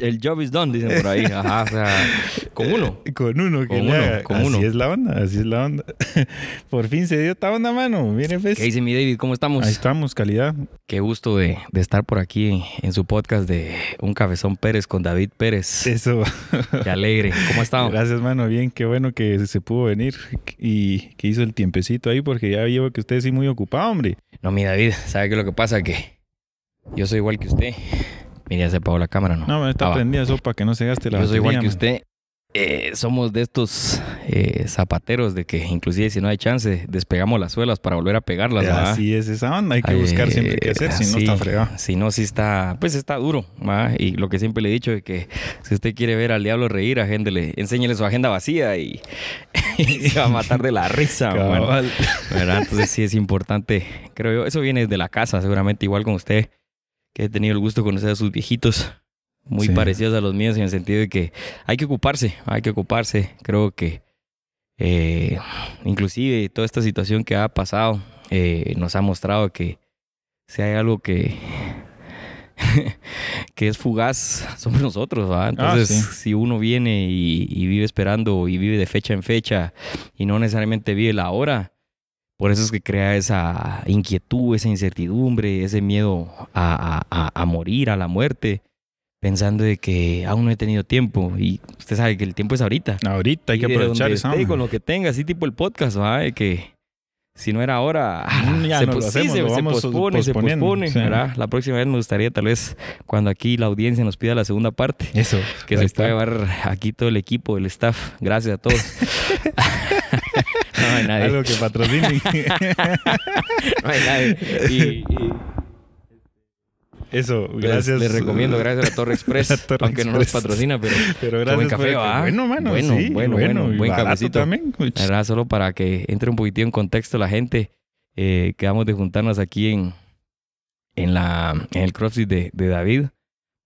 el job is done, dicen por ahí. Ajá, o sea, con uno. Con uno que Con uno, haga. con así uno. es la onda, así es la onda. Por fin se dio esta onda, mano. Pues. ¿Qué dice mi David? ¿Cómo estamos? Ahí estamos, calidad. Qué gusto de, de estar por aquí en su podcast de Un Cabezón Pérez con David Pérez. Eso. Qué alegre. ¿Cómo ha estado? Gracias, mano. Bien, qué bueno que se pudo venir y que hizo el tiempecito ahí, porque ya veo que usted sí muy ocupado, hombre. No, mi David, ¿sabe qué es lo que pasa? Que yo soy igual que usted. Mira, se apagó la cámara, ¿no? No, me está Ah, va. prendida eso para que no se gaste la Yo soy igual que man. usted. Eh, somos de estos eh, zapateros de que inclusive si no hay chance, despegamos las suelas para volver a pegarlas, ¿verdad? Así es esa onda. Hay que buscar siempre qué hacer, si no sí, está fregado. Si no, sí está, pues está duro, ¿va? Y lo que siempre le he dicho es que si usted quiere ver al diablo reír, agéndele, enséñele su agenda vacía y, y se va a matar de la risa. ¿verdad? Entonces sí es importante, creo yo. Eso viene desde la casa, seguramente igual con usted, que he tenido el gusto de conocer a sus viejitos, muy Sí. parecidos a los míos en el sentido de que hay que ocuparse, hay que ocuparse. Creo que eh, inclusive toda esta situación que ha pasado eh, nos ha mostrado que si hay algo que que es fugaz somos nosotros, ¿va? Entonces, Ah, sí. si uno viene y, y vive esperando y vive de fecha en fecha y no necesariamente vive la hora, por eso es que crea esa inquietud, esa incertidumbre, ese miedo a, a- a- morir, a la muerte, pensando de que aún no he tenido tiempo. Y usted sabe que el tiempo es ahorita. Ahorita hay Y que aprovechar onda. con lo que tenga, así tipo el podcast, ¿va? De que si no era ahora, ya se, no lo pos- sí, hacemos, se- lo se vamos pospone, se pospone, sí. ¿verdad? La próxima vez me gustaría tal vez cuando aquí la audiencia nos pida la segunda parte. Eso. Que se está. pueda llevar aquí todo el equipo, el staff. Gracias a todos. no hay nadie. Algo que patrocine. No hay nadie. Y, y Eso, gracias. Les, recomiendo, gracias a Torre Express. La Torre aunque no nos Express. patrocina, pero gracias buen café, ¿va? Bueno, mano, Bueno, sí, bueno, bueno, buen cafecito. también. ¿verdad? Solo para que entre un poquitito en contexto la gente, eh, quedamos de juntarnos aquí en, en, la, en el CrossFit de, de David,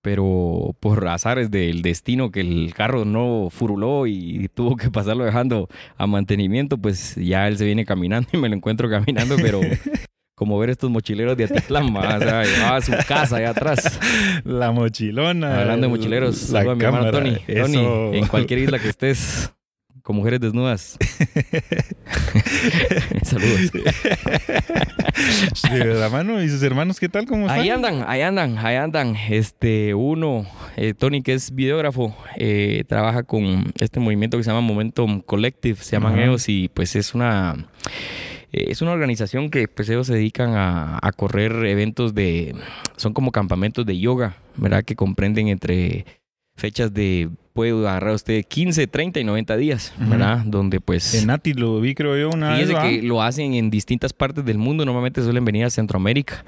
pero por azares del destino que el carro no furuló y tuvo que pasarlo dejando a mantenimiento, pues ya él se viene caminando y me lo encuentro caminando, pero como ver estos mochileros de Atitlán, o sea, llevaba su casa allá atrás. La mochilona. Hablando de mochileros, la saludo a mi hermano Tony. Tony, en cualquier isla que estés, con mujeres desnudas. Saludos. De la mano y sus hermanos, ¿qué tal? ¿Cómo están? Ahí andan, ahí andan, ahí andan. Este, uno, eh, Tony, que es videógrafo, eh, trabaja con este movimiento que se llama Momentum Collective, se llaman Ajá. ellos, y pues es una. eh, Es una organización que pues ellos se dedican a, a correr eventos de... Son como campamentos de yoga, ¿verdad? Que comprenden entre fechas de... Puede agarrar usted 15, 30 y 90 días, Ujú. ¿verdad? Donde pues... En Nati lo vi, creo yo, una vez. Que lo hacen en distintas partes del mundo. Normalmente suelen venir a Centroamérica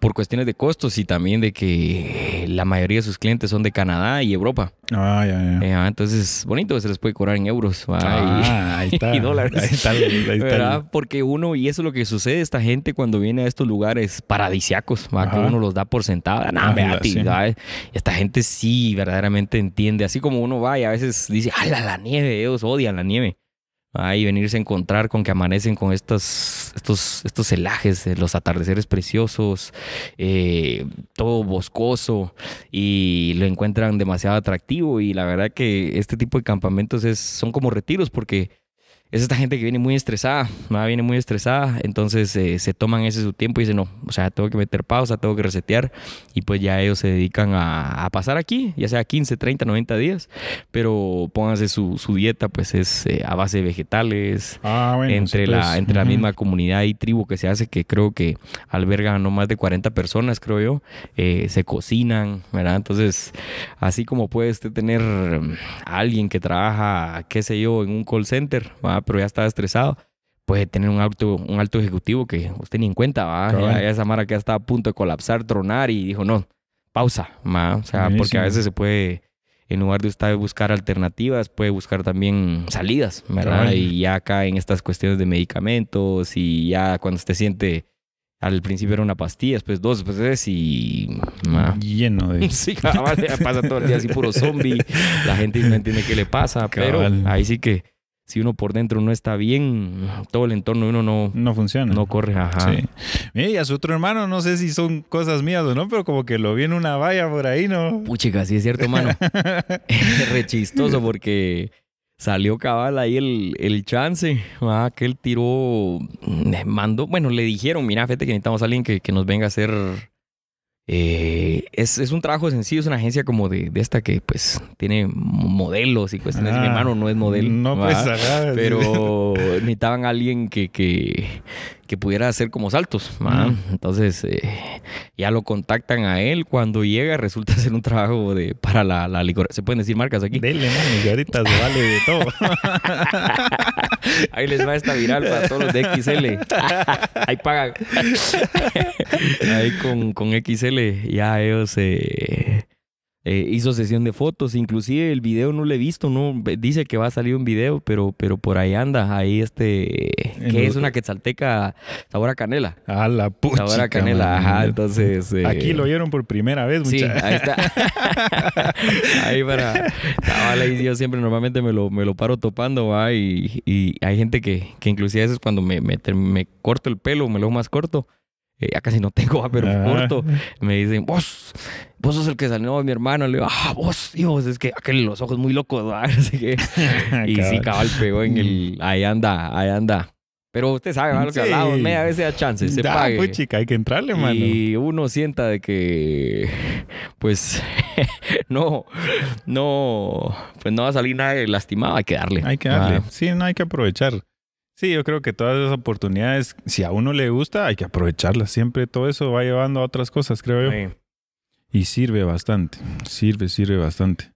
por cuestiones de costos y también de que la mayoría de sus clientes son de Canadá y Europa. Ah, ya, ya. Eh, ah, entonces, bonito, se les puede cobrar en euros. Ah, ahí está. y dólares. Ahí está. Ahí está. Porque uno, y eso es lo que sucede, esta gente cuando viene a estos lugares paradisiacos, ¿va? que uno los da por sentada. Ajá, vea, sí. Esta gente sí verdaderamente entiende. Así como uno va y a veces dice, ¡ala, la nieve! Ellos odian la nieve. Ahí venirse a encontrar con que amanecen con estos, estos, estos celajes, eh, los atardeceres preciosos, eh, todo boscoso y lo encuentran demasiado atractivo y la verdad que este tipo de campamentos es, son como retiros porque es esta gente que viene muy estresada, ¿va? viene muy estresada, entonces eh, se toman ese su tiempo y dicen, no, o sea, tengo que meter pausa, tengo que resetear y pues ya ellos se dedican a, a pasar aquí, ya sea 15, 30, 90 días, pero pónganse su, su dieta, pues es eh, a base de vegetales, Ah, bueno. entre, la, pues, entre la misma comunidad y tribu que se hace, que creo que albergan no más de 40 personas, creo yo, eh, se cocinan, ¿verdad? Entonces, así como puede usted tener mm, a alguien que trabaja, qué sé yo, en un call center, ¿va? pero ya está estresado, puede tener un alto, un alto ejecutivo que usted ni en cuenta, ¿va? Ya esa mara que ya estaba a punto de colapsar, tronar y dijo, no, pausa, ¿va? O sea, porque Buenísimo. a veces se puede en lugar de usted buscar alternativas, puede buscar también salidas, ¿verdad? Cabal. Y ya acá en estas cuestiones de medicamentos y ya cuando usted siente, al principio era una pastilla, después dos, después tres y... ah. Lleno de. Sí, cabal, pasa todo el día así puro zombie, la gente no entiende qué le pasa, pero Cabal. ahí sí que si uno por dentro no está bien, todo el entorno de uno no, No funciona. no corre. Ajá. Sí. Mira, y a su otro hermano, no sé si son cosas mías o no, pero como que lo vi en una valla por ahí, ¿no? Puchica, sí es cierto, mano. Es re chistoso porque salió cabal ahí el, el chance, ah, que él tiró, mm, mandó, bueno, le dijeron, mira, fíjate que necesitamos a alguien que, que nos venga a hacer... eh, es, es un trabajo sencillo, es una agencia como de, de esta que pues tiene modelos y cuestiones. Mi Ah, hermano no es modelo. No, pues, pero necesitaban a alguien que, que, que pudiera hacer como saltos. Entonces eh, ya lo contactan a él. Cuando llega resulta ser un trabajo de, para la, la licor. ¿Se pueden decir marcas aquí? Dele, mano, que ahorita se vale de todo. Ahí les va esta viral para todos los de XL. Ahí pagan. Ahí con, con XL ya ellos eh, eh, hizo sesión de fotos. Inclusive el video no lo he visto, no dice que va a salir un video, pero, pero por ahí anda. Ahí este que es una quetzalteca sabor a canela. A la pucha. Sabor a canela, ajá. Entonces eh, Aquí lo oyeron por primera vez, Sí, mucha. ahí está. ahí para. ahí yo siempre normalmente me lo, me lo paro topando, va. Y, y hay gente que, que inclusive a veces cuando me, me, me corto el pelo, me lo hago más corto. Eh, ya casi no tengo, va, pero Ah. corto. Me dicen, vos, vos sos el que salió mi hermano. Le digo, ah, vos, Dios, es que aquel los ojos muy locos. Así que, y sí, Cabal. pegó en el. Ahí anda, ahí anda. Pero usted sabe, va, lo que Sí. hablamos, media vez da chance, se Da, pague. pues, chica, hay que entrarle, mano. Y uno sienta de que, pues, no, no, pues no va a salir nadie lastimado, hay que darle. Hay que darle. Ah, Sí, no hay que aprovechar. Sí, yo creo que todas esas oportunidades, si a uno le gusta, hay que aprovecharlas. Siempre todo eso va llevando a otras cosas, creo yo. sí. Y sirve bastante. Sirve, sirve bastante.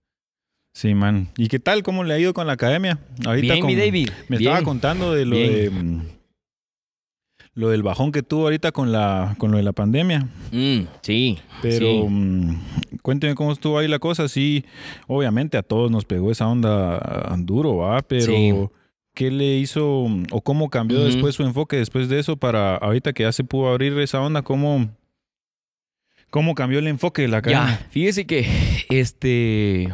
Sí, man. ¿Y qué tal? ¿Cómo le ha ido con la academia? Ahorita Bien, mi con- David. Me bien. estaba contando de lo Bien. de mm, lo del bajón que tuvo ahorita con la con lo de la pandemia. Mm, sí, Pero sí. mm, cuénteme cómo estuvo ahí la cosa. Sí, obviamente a todos nos pegó esa onda ah, duro, ¿va? Pero Sí. ¿Qué le hizo mm, o cómo cambió después su enfoque después de eso para ahorita que ya se pudo abrir esa onda? ¿Cómo, cómo cambió el enfoque de la Ya, academia? fíjese que, este,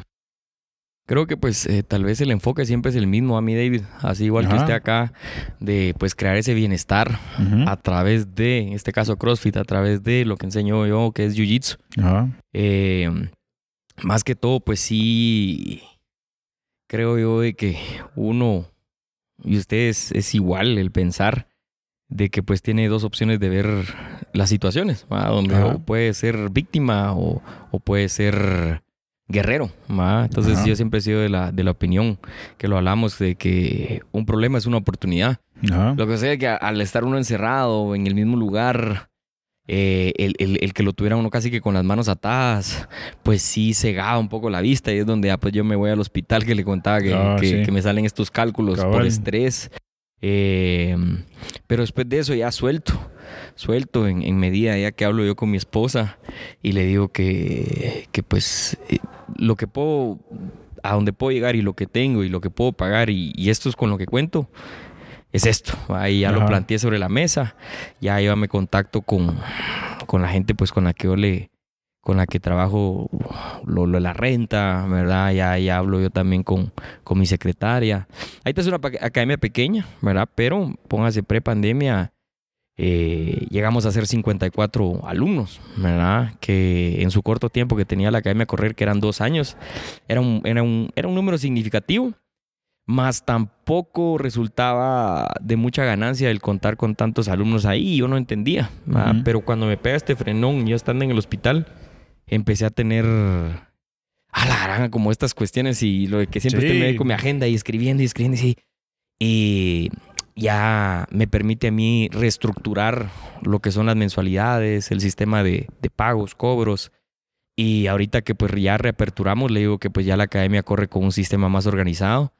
creo que pues eh, tal vez el enfoque siempre es el mismo a mí, David, así igual que usted acá, de pues crear ese bienestar a través de, en este caso CrossFit, a través de lo que enseño yo, que es Jiu-Jitsu. Eh, más que todo, pues sí, creo yo de que uno y ustedes es igual el pensar de que pues tiene dos opciones de ver las situaciones, ¿va? donde o puede ser víctima o, o puede ser guerrero. ¿va? Entonces Ajá. yo siempre he sido de la, de la opinión que lo hablamos de que un problema es una oportunidad. Ajá. Lo que sea es que al estar uno encerrado en el mismo lugar, eh, el, el- el que lo tuviera uno casi que con las manos atadas, pues sí cegaba un poco la vista y es donde ah, pues yo me voy al hospital que le contaba que, Ah, que- sí. que me salen estos cálculos por Cabal. estrés. Eh, pero después de eso ya suelto, suelto en, en medida ya que hablo yo con mi esposa y le digo que, que pues eh, lo que puedo, a donde puedo llegar y lo que tengo y lo que puedo pagar y, y esto es con lo que cuento, es esto. Ahí ya lo planteé sobre la mesa, ya llévame contacto con, con la gente pues con la que yo le con la que trabajo lo, la renta, ¿verdad? Ya, ya hablo yo también con, con mi secretaria. Ahorita es una academia pequeña, ¿verdad? Pero póngase pre-pandemia, eh, llegamos a ser 54 alumnos, ¿verdad? Que en su corto tiempo que tenía la academia a correr, que eran dos años, era un, era un, era un número significativo, más tampoco resultaba de mucha ganancia el contar con tantos alumnos ahí, yo no entendía, ¿verdad? Ujú. Pero cuando me pega este frenón, yo estando en el hospital, empecé a tener a la gran como estas cuestiones y lo de que siempre Sí. estoy medio con mi agenda y escribiendo y escribiendo y. Y ya me permite a mí reestructurar lo que son las mensualidades, el sistema de, de pagos, cobros. Y ahorita que pues ya reaperturamos, le digo que pues ya la academia corre con un sistema más organizado,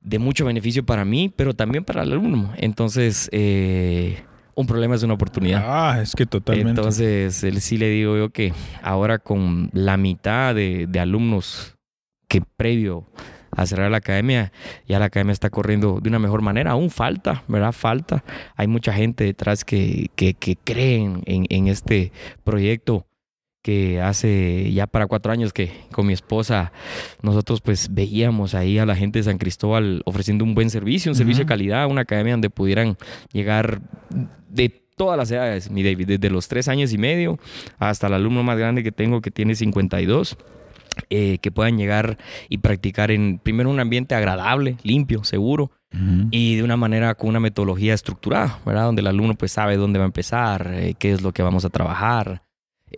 de mucho beneficio para mí, pero también para el alumno. Entonces, eh, un problema es una oportunidad. Ah, es que totalmente. Entonces, él sí le digo yo que ahora con la mitad de, de alumnos que previo a cerrar la academia, ya la academia está corriendo de una mejor manera. Aún falta, ¿verdad? Falta. Hay mucha gente detrás que, que, que creen en, en este proyecto que hace ya para cuatro años que con mi esposa nosotros pues veíamos ahí a la gente de San Cristóbal ofreciendo un buen servicio, un servicio de calidad, una academia donde pudieran llegar de todas las edades, mi David, desde los tres años y medio hasta el alumno más grande que tengo que tiene 52. eh, que puedan llegar y practicar en primero un ambiente agradable, limpio, seguro, y de una manera con una metodología estructurada, ¿verdad? Donde el alumno pues sabe dónde va a empezar, eh, qué es lo que vamos a trabajar,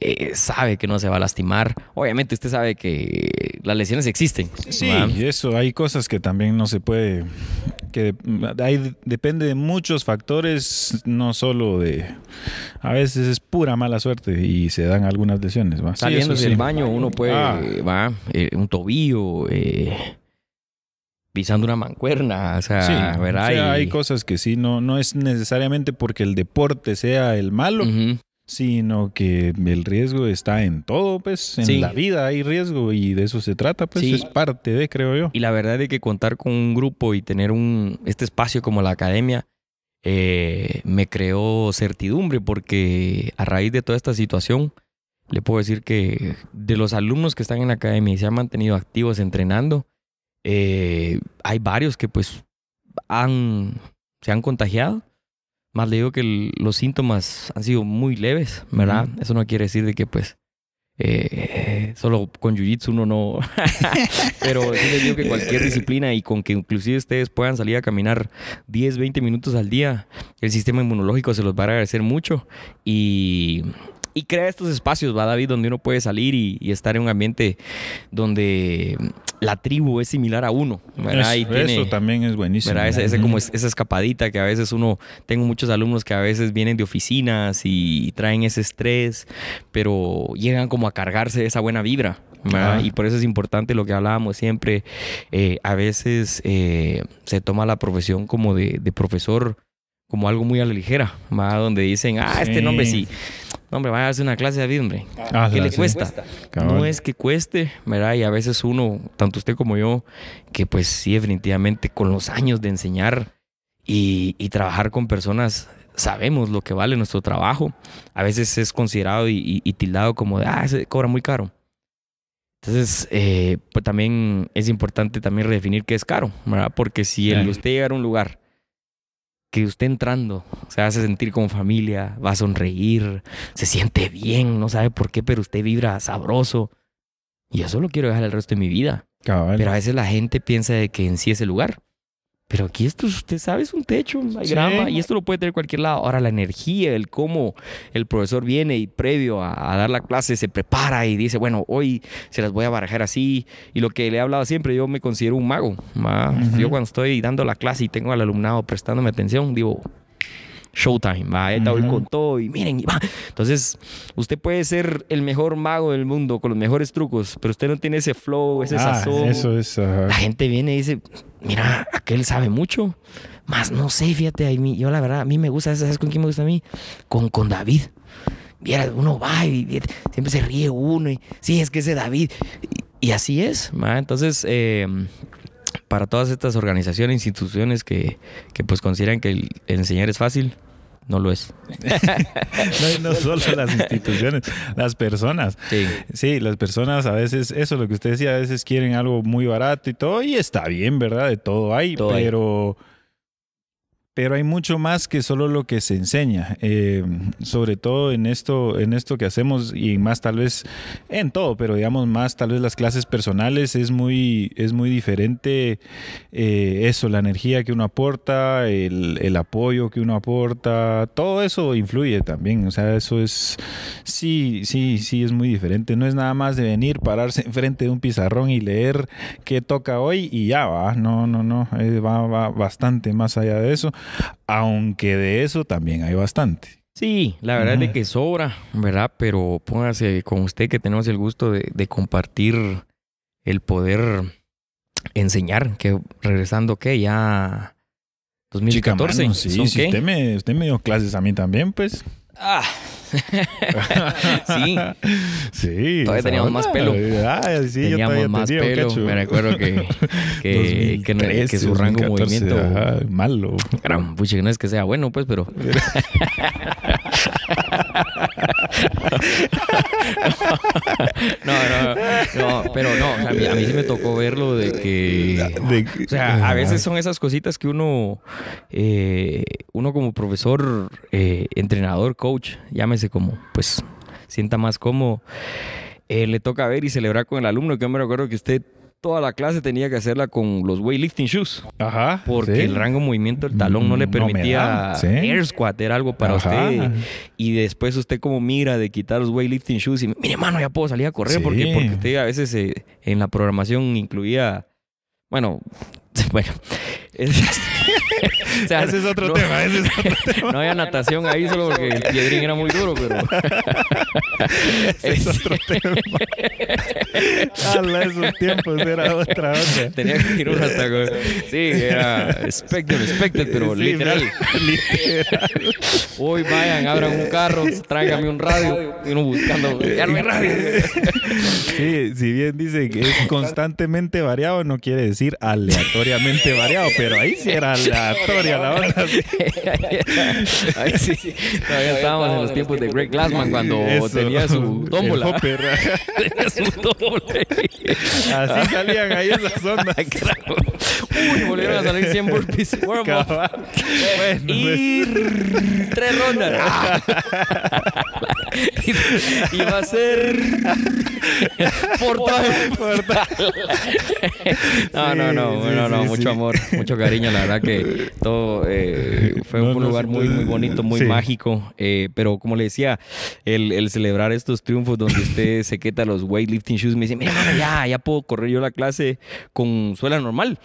eh, sabe que no se va a lastimar. Obviamente usted sabe que las lesiones existen. Sí, y eso, hay cosas que también no se puede, que hay, depende de muchos factores, no solo de, a veces es pura mala suerte y se dan algunas lesiones, ¿va? Saliendo del sí. baño uno puede, Ah. va, eh, un tobillo, eh, pisando una mancuerna, o sea, Sí, ¿verdad? o sea, Y- hay cosas que sí, no, no es necesariamente porque el deporte sea el malo. Sino que el riesgo está en todo, pues, en Sí. la vida hay riesgo y de eso se trata, pues, Sí. es parte de, creo yo. Y la verdad es que contar con un grupo y tener un, este espacio como la academia eh, me creó certidumbre porque a raíz de toda esta situación le puedo decir que de los alumnos que están en la academia y se han mantenido activos entrenando, eh, hay varios que pues han, se han contagiado. Más le digo que el- los síntomas han sido muy leves, ¿verdad? Eso no quiere decir de que pues eh, solo con jiu-jitsu uno no... Pero sí les digo que cualquier disciplina y con que inclusive ustedes puedan salir a caminar 10, 20 minutos al día, el sistema inmunológico se los va a agradecer mucho y, y crea estos espacios, ¿va David? Donde uno puede salir y, y estar en un ambiente donde la tribu es similar a uno, ¿verdad? Y Eso, tiene- eso también es buenísimo. ¿verdad? Ujú. como es- esa escapadita que a veces uno, tengo muchos alumnos que a veces vienen de oficinas y traen ese estrés, pero llegan como a cargarse de esa buena vibra. Y por eso es importante lo que hablábamos siempre. eh, a veces eh, se toma la profesión como de, de profesor como algo muy a la ligera, ¿verdad? donde dicen, ah, este nombre sí. No, hombre, vaya a hacer una clase de David, hombre. Ah, ¿Qué le cuesta? Cabal. No es que cueste, ¿verdad? Y a veces uno, tanto usted como yo, que pues sí, definitivamente con los años de enseñar y, y trabajar con personas, sabemos lo que vale nuestro trabajo. A veces es considerado y, y- y tildado como de, ah, se cobra muy caro. Entonces, eh, pues también es importante también redefinir qué es caro, ¿verdad? Porque si el usted llegar a un lugar que usted entrando se hace sentir como familia, va a sonreír, se siente bien, no sabe por qué, pero usted vibra sabroso. Y eso lo quiero dejar el resto de mi vida. Cabal. Pero a veces la gente piensa de que en sí es el lugar. Pero aquí esto, usted sabe, es un techo, hay Sí. grama y esto lo puede tener cualquier lado. Ahora la energía, el cómo el profesor viene y previo a, a dar la clase se prepara y dice, bueno, hoy se las voy a barajar así. Y lo que le he hablado siempre, yo me considero un mago. ma. Yo cuando estoy dando la clase y tengo al alumnado prestándome atención, digo, showtime, va, voy Ujú. con todo y miren, y va. Entonces, usted puede ser el mejor mago del mundo con los mejores trucos, pero usted no tiene ese flow, ese Ah, sazón. eso es. La gente viene y dice, mira, aquel sabe mucho. Más no sé, fíjate, a mí- yo la verdad, a mí me gusta, ¿sabes con quién me gusta a mí? Con, con David. Viera, uno va y, siempre se ríe uno y, sí, es que ese David. Y, así es. Entonces, eh, para todas estas organizaciones, instituciones que, que pues consideran que el enseñar es fácil, no lo es. No, no solo las instituciones, las personas. Sí. Sí, las personas a veces, eso es lo que usted decía, a veces quieren algo muy barato y todo, y está bien, ¿verdad? De todo hay, Todo hay. Pero... Hay mucho más que solo lo que se enseña, eh, sobre todo en esto, en esto que hacemos y más tal vez en todo, pero digamos más tal vez las clases personales es muy, es muy diferente eh, eso, la energía que uno aporta, el, el apoyo que uno aporta, todo eso influye también, o sea, eso es, sí, sí, sí, es muy diferente, no es nada más de venir, pararse enfrente de un pizarrón y leer qué toca hoy y ya va, no, no, no, eh, va, va bastante más allá de eso, aunque de eso también hay bastante. Sí, la verdad es de Ujú. que sobra, ¿verdad? Pero póngase con usted que tenemos el gusto de, de compartir el poder enseñar, que regresando, ¿qué? Ya 2014. Chica, mano, sí, usted me, usted me dio clases a mí también, pues. Ah. sí, Sí. Todavía teníamos más pelo. Ah, sí, teníamos más tenía, pelo. Me recuerdo que, que, que, no- que 2013, su rango de 2014, movimiento ajá, malo. pucha, no es que sea bueno, pues, pero no, no, no, pero no, o sea, a, mí, a mí sí me tocó verlo de que, o sea, a veces son esas cositas que uno, eh, uno como profesor, eh, entrenador, coach, llámese como, pues, sienta más cómodo, eh, le toca ver y celebrar con el alumno, que yo me recuerdo que usted toda la clase tenía que hacerla con los weightlifting shoes. Ajá. Porque sí. el rango de movimiento del talón no le me permitía sí. air squat, era algo para Ajá. usted. Y después usted como mira de quitar los weightlifting shoes y mire, mano, ya puedo salir a correr Sí. porque, porque usted a veces eh, en la programación incluía, bueno, bueno, es- o sea, Ese es otro no- tema, ese es otro tema. no había natación ahí solo porque el piedrín era muy duro, pero Ese es otro tema. Ala, esos tiempos era otra onda. tenía que ir uno hasta con- sí, era expected, expected, pero Sí, literal. literal. Hoy vayan, abran un carro, tráigame un radio. Y uno buscando, ya no hay radio. Sí, si bien dice que es constantemente variado, no quiere decir aleatoriamente variado, pero ahí sí era aleatoria la onda. sí. Ahí sí, todavía estábamos en los tiempos de Greg Glassman cuando Eso. tenía su tómbola. Tenía su tómbola. Así salían ahí esas ondas. Claro. Uy, volvieron a salir 100 burpees. Bueno, pues, Y tres rondas. Ah. y, va a ser portal. no, no, no, no, sí, no, sí, mucho sí. amor, mucho cariño. La verdad que todo eh, fue No, un no, lugar muy, muy bonito, muy sí. mágico. eh, pero como le decía, el, el celebrar estos triunfos donde usted se quita los weightlifting shoes, me dice, mira, mano, ya, ya puedo correr yo la clase con suela normal,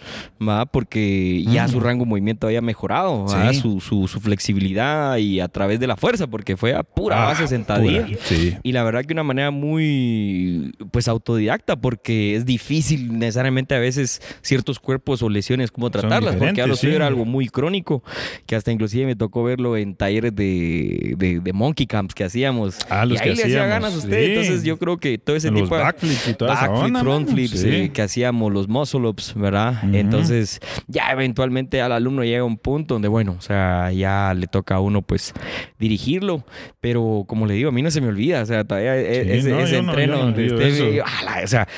¿va? Porque ya su rango de movimiento había mejorado. Mm. Su, su, su flexibilidad y a través de la fuerza, porque fue a pura Ah, base sentadilla. pura. Y la verdad que una manera muy, pues, autodidacta, porque es difícil necesariamente a veces ciertos cuerpos o lesiones cómo tratarlas, porque a lo suyo sí. era algo muy crónico, que hasta inclusive me tocó verlo en talleres de, de, de monkey camps que hacíamos. Ah, los y ahí que le hacía hacíamos, ganas a usted. sí. Entonces yo creo que todo ese Los tipo de backflips y toda esa backflip, onda, front flips sí. eh, que hacíamos, los muscle ups, ¿verdad? Ujú. Entonces ya eventualmente al alumno llega un punto donde, bueno, o sea, ya le toca a uno pues dirigirlo, pero como le digo, a mí no se me olvida, o sea, todavía e- ese, no, ese no- entreno yo no donde usted ve, ala, o sea,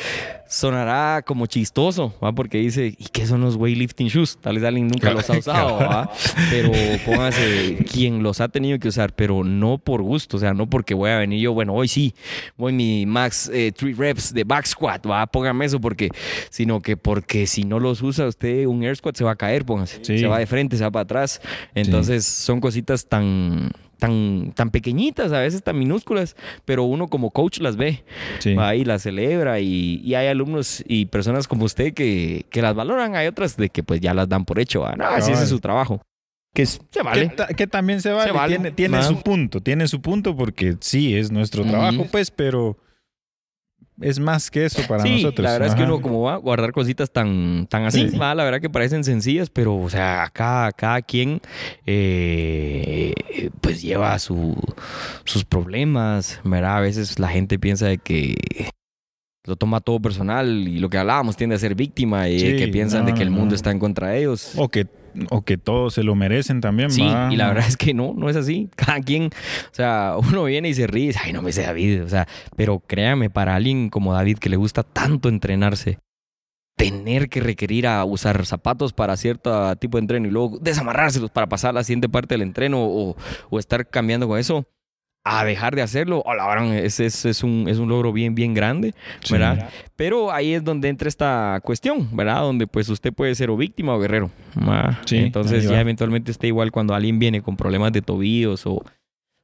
sonará como chistoso, ¿va? Porque dice, ¿y qué son los weightlifting shoes? Tal vez alguien nunca los ha usado, ¿va? Pero póngase quien los ha tenido que usar, pero no por gusto, o sea, no porque voy a venir yo, bueno, hoy sí, voy mi max 3 reps de back squat, ¿va? Póngame eso porque, sino que porque si no los usa usted, un air squat se va a caer, póngase. Sí. Se va de frente, se va para atrás. Entonces, son cositas tan tan, tan pequeñitas, a veces tan minúsculas, pero uno como coach las ve Sí. va y las celebra y, y hay alumnos y personas como usted que, que las valoran, hay otras de que pues ya las dan por hecho, ah, no, ese Cabal. es su trabajo. Que, Se vale. que, ta- que también se vale. Se vale. Tiene, tiene su punto, tiene su punto porque sí, es nuestro trabajo, pues, pero es más que eso para sí, nosotros. la verdad es que uno como va a guardar cositas tan, tan así, Sí. va, la verdad que parecen sencillas, pero o sea, cada, cada quien eh, pues lleva su, sus problemas, ¿verdad? A veces la gente piensa de que lo toma todo personal y lo que hablábamos tiende a ser víctima y Sí, que piensan de que el no. mundo está en contra de ellos. O que, o que todos se lo merecen también. Sí, va. y la verdad es que no, no es así. Cada quien, o sea, uno viene y se ríe, y dice, ay, no me sé David, o sea, pero créame, para alguien como David que le gusta tanto entrenarse, tener que requerir a usar zapatos para cierto tipo de entreno y luego desamarrárselos para pasar a la siguiente parte del entreno o, o estar cambiando con eso, a dejar de hacerlo, oh, la verdad, es, es, es un, es un logro bien, bien grande, Sí. ¿verdad? Pero ahí es donde entra esta cuestión, ¿verdad? Donde pues usted puede ser o víctima o guerrero. Entonces ya eventualmente está igual cuando alguien viene con problemas de tobillos o,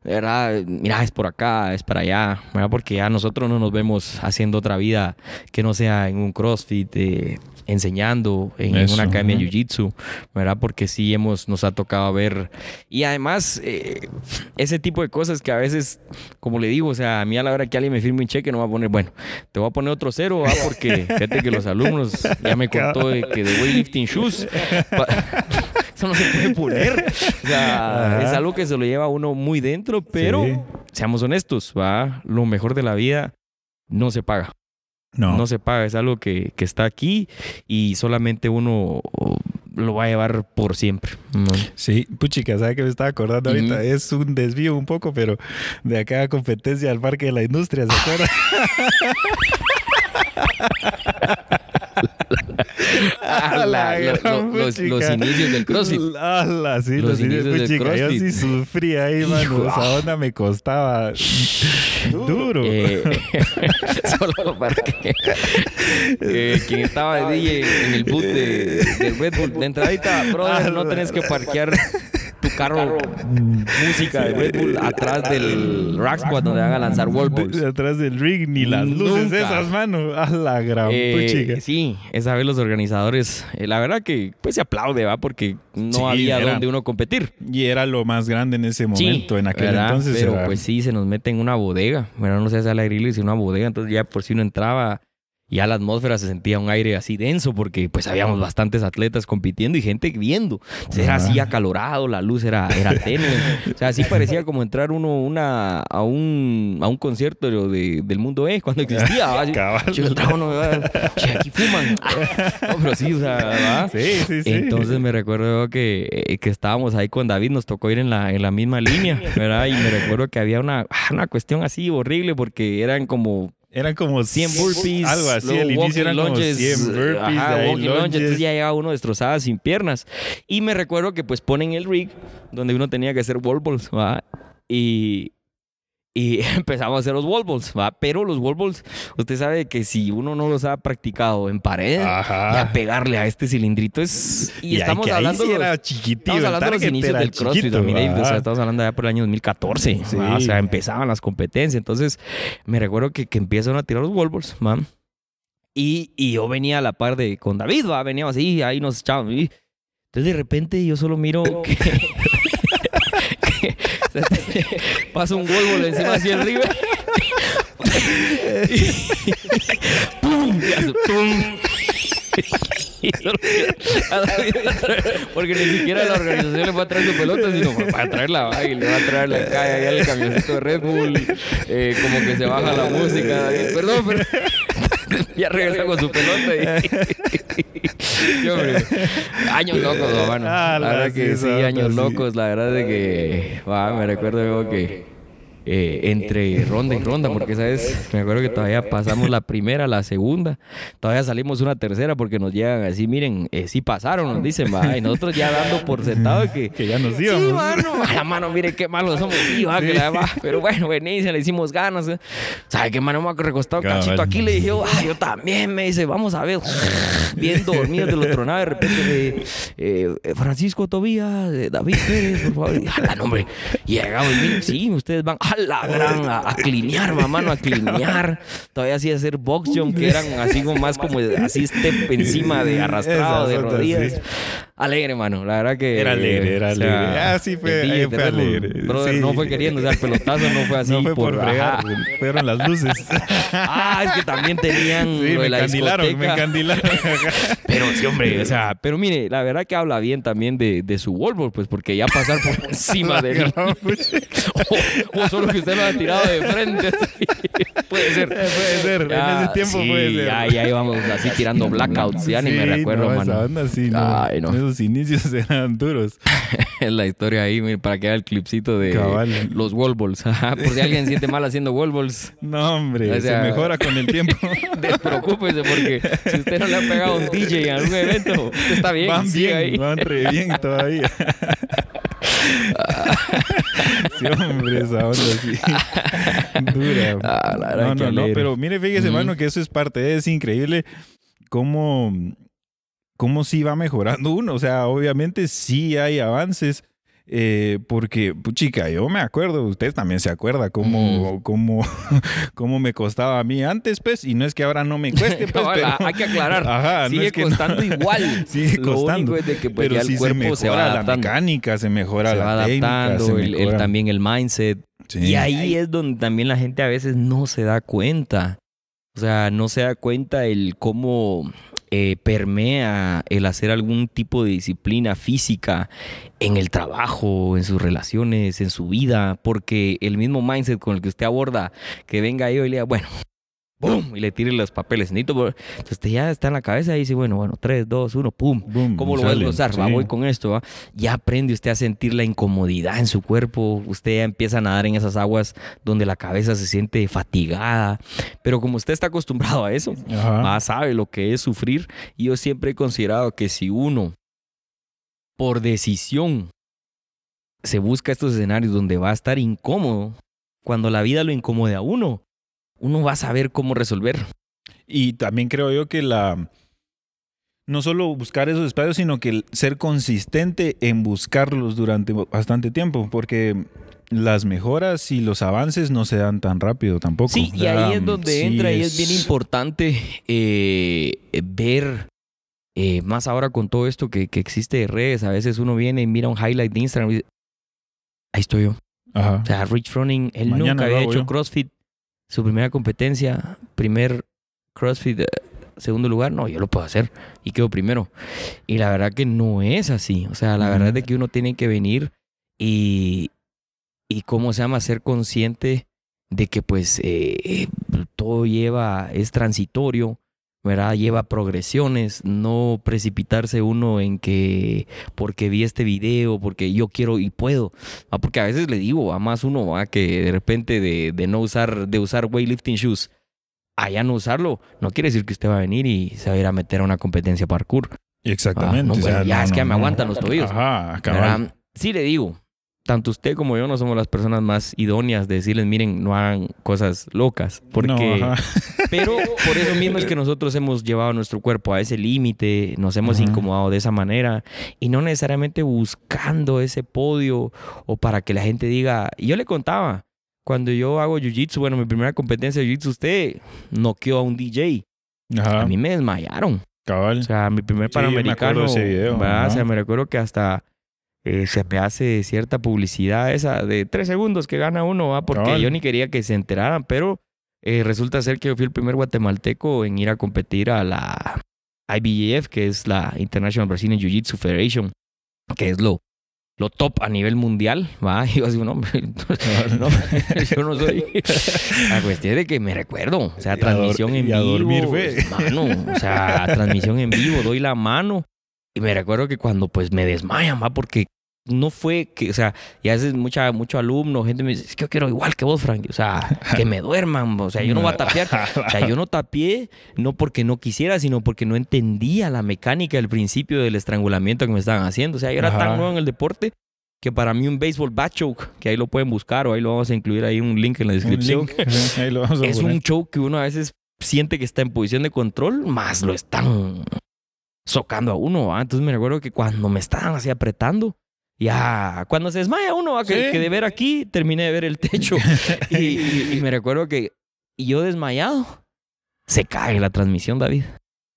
¿verdad? Mira, es por acá, es para allá, ¿verdad? Porque ya nosotros no nos vemos haciendo otra vida que no sea en un CrossFit, eh, enseñando en, en Eso, una academia de Jiu-Jitsu, ¿verdad? Porque sí hemos, nos ha tocado ver. Y además, eh, ese tipo de cosas que a veces, como le digo, o sea, a mí a la hora que alguien me firme un cheque no va a poner, bueno, te voy a poner otro cero, ¿va? Porque fíjate que los alumnos ya me contó de que de weightlifting shoes. Eso no se puede poner. O sea, Ajá. es algo que se lo lleva uno muy dentro, pero Sí. seamos honestos, ¿va? Lo mejor de la vida no se paga. No. No se paga, es algo que, que está aquí y solamente uno lo va a llevar por siempre. ¿no? Sí, puchica, ¿sabe que me estaba acordando ahorita? Es un desvío un poco, pero de acá a competencia al Parque de la Industria, ¿se acuerda? La- lo- los, inicios del CrossFit. Sí, Los los, inicios inicios del puchica. Yo CrossFit. sí sufrí ahí, mano. Esa onda me costaba duro. Eh, solo para que eh, quien estaba de en el boot de, del Red Bull de entradita, brother, no tenés que parquear tu carro música de Red Bull atrás del rack squad donde van a lanzar wall balls. De atrás del ring, ni las luces Nunca. esas, mano. A la gran Eh, puchica. sí, esa vez los organizadores, eh, la verdad que pues se aplaude, ¿va? Porque no Sí, había era- donde uno competir. Y era lo más grande en ese momento, Sí, en aquel ¿verdad? entonces. Pero era- pues sí, se nos mete en una bodega. Bueno, no hace al aire libre, sino una bodega. Entonces ya por si uno entraba, ya la atmósfera se sentía un aire así denso porque pues habíamos bastantes atletas compitiendo y gente viendo. Entonces, era así acalorado, la luz era, era tenue. O sea, así parecía como entrar uno una, a, un, a un concierto de- del mundo E cuando existía. Así, chico. Che, aquí fuman. No, pero sí, o sea. Sí, sí, sí. Entonces me recuerdo que, que estábamos ahí con David, nos tocó ir en la, en la misma línea, ¿verdad? Y me recuerdo que había una, ah, una cuestión así horrible porque eran como Eran como 100 burpees, Algo así, el inicio eran como lunges, 100 burpees, ajá, de ahí walking lunges, entonces ya llegaba uno destrozado sin piernas. Y me recuerdo que pues ponen el rig donde uno tenía que hacer wall balls, ¿va? Y, y empezamos a hacer los wall balls, ¿va? Pero los wall balls, usted sabe que si uno no los ha practicado en pared, ya pegarle a este cilindrito es... Y, Y, estamos hablando... sí los-. Estamos hablando de los inicios del CrossFit. O sea, estamos hablando ya por el año 2014. Sí. O sea, empezaban las competencias. Entonces, me recuerdo que, que empiezan a tirar los wall balls, ¿va? Y, y yo venía a la par de con David, ¿va? Veníamos así, ahí nos echábamos. y- Entonces, de repente, yo solo miro que... se- pasa un ball encima así el y, ¡Pum! Y hace ¡pum! Porque ni siquiera la organización le va a traer su pelota, sino va a traerla va, y le va a traer la calle allá el camioncito de Red Bull. eh, como que se baja la música. perdón, pero. ya regresa con su pelota. Y. Años locos, va, mano. Ah, La verdad sí, que sí, años sí. locos. La verdad de que. Va, me recuerdo que eh, entre ronda y ronda, porque sabes, me acuerdo que todavía pasamos la primera, la segunda, todavía salimos una tercera porque nos llegan así, miren, eh, sí pasaron, nos dicen, va, y nosotros ya dando por sentado que... Que ya nos Sí, íbamos. mano, a la mano, mire qué malos somos, sí, va, que Sí. la va, pero bueno, venís, le hicimos ganas, ¿eh? ¿sabe qué, mano? Me ha recostado Cabal. cachito aquí, le dije, ah, yo también, me dice, vamos a ver, bien dormidos de lo tronado, de repente, de, eh, Francisco Tobías, David Pérez, por favor, y, ala, no, hombre, y llegamos, y miren, sí, ustedes van a la gran, a, a clinear, mano, a clinear, todavía hacía hacer box jump, que eran así como más como, así step encima de arrastrado, de rodillas. Alegre, mano. La verdad que. Era alegre, era o sea, alegre. Ah, sí, fue- DJ fue alegre, Brother, sí. no fue queriendo. O sea, el pelotazo no fue así. no fue por, fregar, ajá. fueron las luces. Ah, es que también tenían Sí, lo de me la encandilaron, me encandilaron. Pero sí, hombre, o sea, pero mire, la verdad que habla bien también de, de su Volvo, pues porque ya pasar por encima de él. o, o solo que usted lo ha tirado de frente. puede ser. Eh, puede ser, en ese tiempo sí, puede ser. Ya, ya íbamos así tirando blackouts, ya ni me recuerdo, no, mano. Esa onda sí, no. Ay, no. Esos inicios eran duros. Es la historia ahí, mire, para que haga el clipcito de Cabal. los wall balls. Por si alguien siente mal haciendo wall balls, No, hombre, O sea- se mejora con el tiempo. despreocúpese porque si usted no le ha pegado un DJ en algún evento, usted está bien. van bien, ahí. van re bien todavía. sí, hombre, esa onda sí. Dura. Ah, no, no, no, pero mire, fíjese, Ujú. mano, que eso es parte de, es increíble cómo, cómo sí va mejorando uno. O sea, obviamente sí hay avances. eh, porque, puchica, yo me acuerdo, usted también se acuerda cómo, cómo, cómo me costaba a mí antes, pues, y no es que ahora no me cueste, pues, Cabal, pero... hay que aclarar. Ajá, no sigue es que no- costando igual. Sigue Lo costando. único es de que pues, pero ya sí el se cuerpo se, mejora va la mecánica, se mejora se la va técnica, adaptando, se el, el mejora- también el mindset. Sí. Y ahí es donde también la gente a veces no se da cuenta. O sea, no se da cuenta el cómo eh, permea el hacer algún tipo de disciplina física en el trabajo, en sus relaciones, en su vida, porque el mismo mindset con el que usted aborda, que venga yo y le diga, bueno, Y le tire los papeles. Necesito, Entonces usted ya está en la cabeza y dice, bueno, bueno, 3, 2, 1, ¡pum! Boom, ¿Cómo lo y voy a desglosar? Va, voy con esto, ¿va? Ya aprende usted a sentir la incomodidad en su cuerpo. Usted ya empieza a nadar en esas aguas donde la cabeza se siente fatigada. Pero como usted está acostumbrado a eso, va, sabe lo que es sufrir. Y yo siempre he considerado que si uno, por decisión, se busca estos escenarios donde va a estar incómodo, cuando la vida lo incomode a uno, uno va a saber cómo resolver. Y también creo yo que la no solo buscar esos espacios, sino que ser consistente en buscarlos durante bastante tiempo, porque las mejoras y los avances no se dan tan rápido tampoco. Sí, y ahí es donde sí entra y es bien importante eh, ver, eh, más ahora con todo esto que, que existe de redes, a veces uno viene y mira un highlight de Instagram y dice, ahí estoy yo. Ajá. O sea, Rich Froning, él Mañana nunca había hecho yo. CrossFit, su primera competencia, primer CrossFit, eh, segundo lugar, no, yo lo puedo hacer y quedo primero. Y la verdad que no es así. O sea, la verdad es de que uno tiene que venir y, y ¿cómo se llama? Ser consciente de que pues eh, eh, todo lleva, es transitorio, ¿verdad? Lleva progresiones, no precipitarse uno en que porque vi este video, porque yo quiero y puedo. Porque a veces le digo a más uno ¿va? que de repente de, de no usar, de usar weightlifting shoes, allá no usarlo, no quiere decir que usted va a venir y se va a ir a meter a una competencia parkour. Exactamente. Ah, no, o sea, bueno, ya es que no, me aguantan los tobillos. Ajá. Sí le digo, tanto usted como yo no somos las personas más idóneas de decirles, miren, no hagan cosas locas. Porque, No, pero por eso mismo es que nosotros hemos llevado nuestro cuerpo a ese límite, nos hemos Ajá. incomodado de esa manera y no necesariamente buscando ese podio o para que la gente diga, y yo le contaba, cuando yo hago jiu-jitsu, bueno, mi primera competencia de jiu-jitsu, usted noqueó a un DJ. Ajá, A mí me desmayaron. cabal. O sea, mi primer Sí, me panamericano, acuerdo de ese video. O sea, me recuerdo que hasta eh, se me hace cierta publicidad esa de tres segundos que gana uno, ¿va? Porque yo ni quería que se enteraran, pero eh, resulta ser que yo fui el primer guatemalteco en ir a competir a la IBJF, que es la International Brazilian Jiu-Jitsu Federation, que es lo, lo top a nivel mundial, ¿va? Y yo así, no, hombre, no, yo no soy. La cuestión es de que me recuerdo, o sea, Y a transmisión dor- en y a vivo. dormir fue. Mano, o sea, transmisión en vivo, doy la mano. Y me recuerdo que cuando pues me desmayan, va, porque no fue que, o sea, y a veces mucha, mucho alumno, gente me dice, es que yo quiero igual que vos, Frank. O sea, que me duerman, o sea, yo no voy a tapear. O sea, yo no tapié no porque no quisiera, sino porque no entendía la mecánica del principio del estrangulamiento que me estaban haciendo. O sea, yo era Ajá. tan nuevo en el deporte que para mí un béisbol back choke, que ahí lo pueden buscar o ahí lo vamos a incluir ahí un link en la Un descripción. link. Ahí lo vamos a Es poner. un choke que uno a veces siente que está en posición de control, más lo están socando a uno. Entonces me recuerdo que cuando me estaban así apretando, ya cuando se desmaya uno, ¿va? que, Sí. que de ver aquí terminé de ver el techo. y, y- y me recuerdo que yo desmayado, se cae la transmisión, David.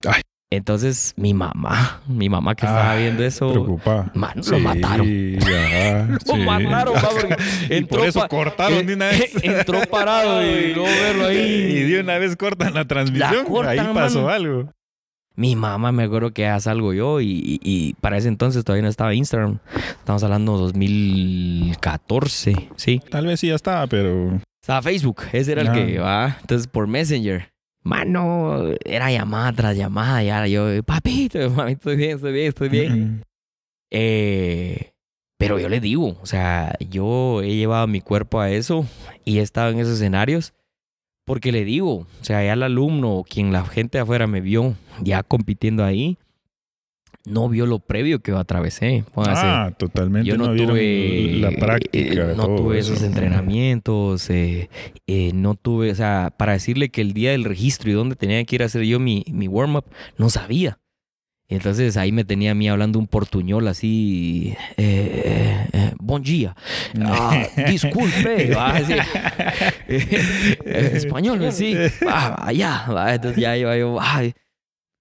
Ay. Entonces mi mamá, mi mamá que estaba Ah, viendo eso, Preocupada. man, lo mataron. Lo sí. mataron, va, porque Y entró por eso cortaron de una vez. entró parado y luego verlo ahí. Y de una vez cortan la transmisión. cortan, Ahí pasó mano. algo. Mi mamá me acuerdo que ya salgo yo y, y- y para ese entonces todavía no estaba Instagram. Estamos hablando 2014, sí. Tal vez sí ya estaba, pero. Estaba Facebook, ese era el Ah. que va. Entonces por Messenger. Mano, era llamada tras llamada. Y ahora yo, papito, mami, estoy bien, estoy bien, estoy bien. Eh, pero yo le digo, o sea, yo he llevado mi cuerpo a eso y he estado en esos escenarios porque le digo, o sea, ya el alumno, quien la gente de afuera me vio ya compitiendo ahí, no vio lo previo que yo atravesé. Póngase, Ah, totalmente. yo no, tuve la práctica. eh, no todo tuve eso. esos entrenamientos, eh, eh, no tuve, o sea, para decirle que el día del registro y dónde tenía que ir a hacer yo mi, mi warm-up, no sabía. Entonces ahí me tenía a mí hablando un portuñol así, eh, eh, bon día, Ah, disculpe, va a decir, eh, español, sí, va, allá, va, entonces ya iba yo,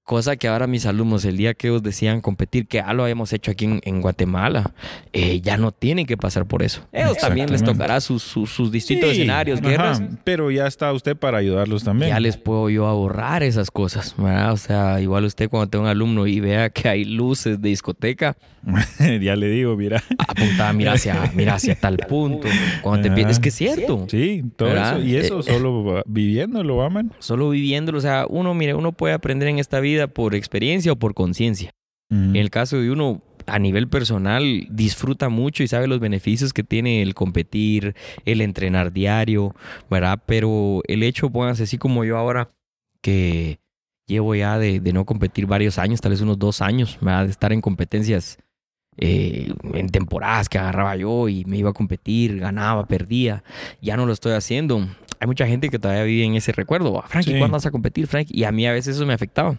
Cosa que ahora mis alumnos, el día que ellos decían competir, que ya lo habíamos hecho aquí en, en Guatemala, eh, ya no tienen que pasar por eso. Ellos también les tocará sus, sus, sus distintos Sí, escenarios, ajá, guerras. Pero ya está usted para ayudarlos también. Ya les puedo yo ahorrar esas cosas, ¿verdad? O sea, igual usted cuando tenga un alumno y vea que hay luces de discoteca, ya le digo, mira. apuntada, mira hacia, mira hacia tal punto. Cuando te Ajá. empiezas, es que es cierto. Sí, todo ¿Verdad? eso. Y eso Eh, solo va- viviéndolo, aman. Solo viviéndolo, o sea, uno, mire, uno puede aprender en esta vida por experiencia o por conciencia. En el caso de uno, a nivel personal, disfruta mucho y sabe los beneficios que tiene el competir, el entrenar diario, ¿verdad? Pero el hecho, pónganse así como yo ahora, que llevo ya de, de no competir varios años, tal vez unos dos años, ¿verdad? De estar en competencias eh, en temporadas que agarraba yo y me iba a competir, ganaba, perdía. Ya no lo estoy haciendo. Hay mucha gente que todavía vive en ese recuerdo. Frankie, Sí. ¿cuándo vas a competir, Frankie? Y a mí a veces eso me afectaba.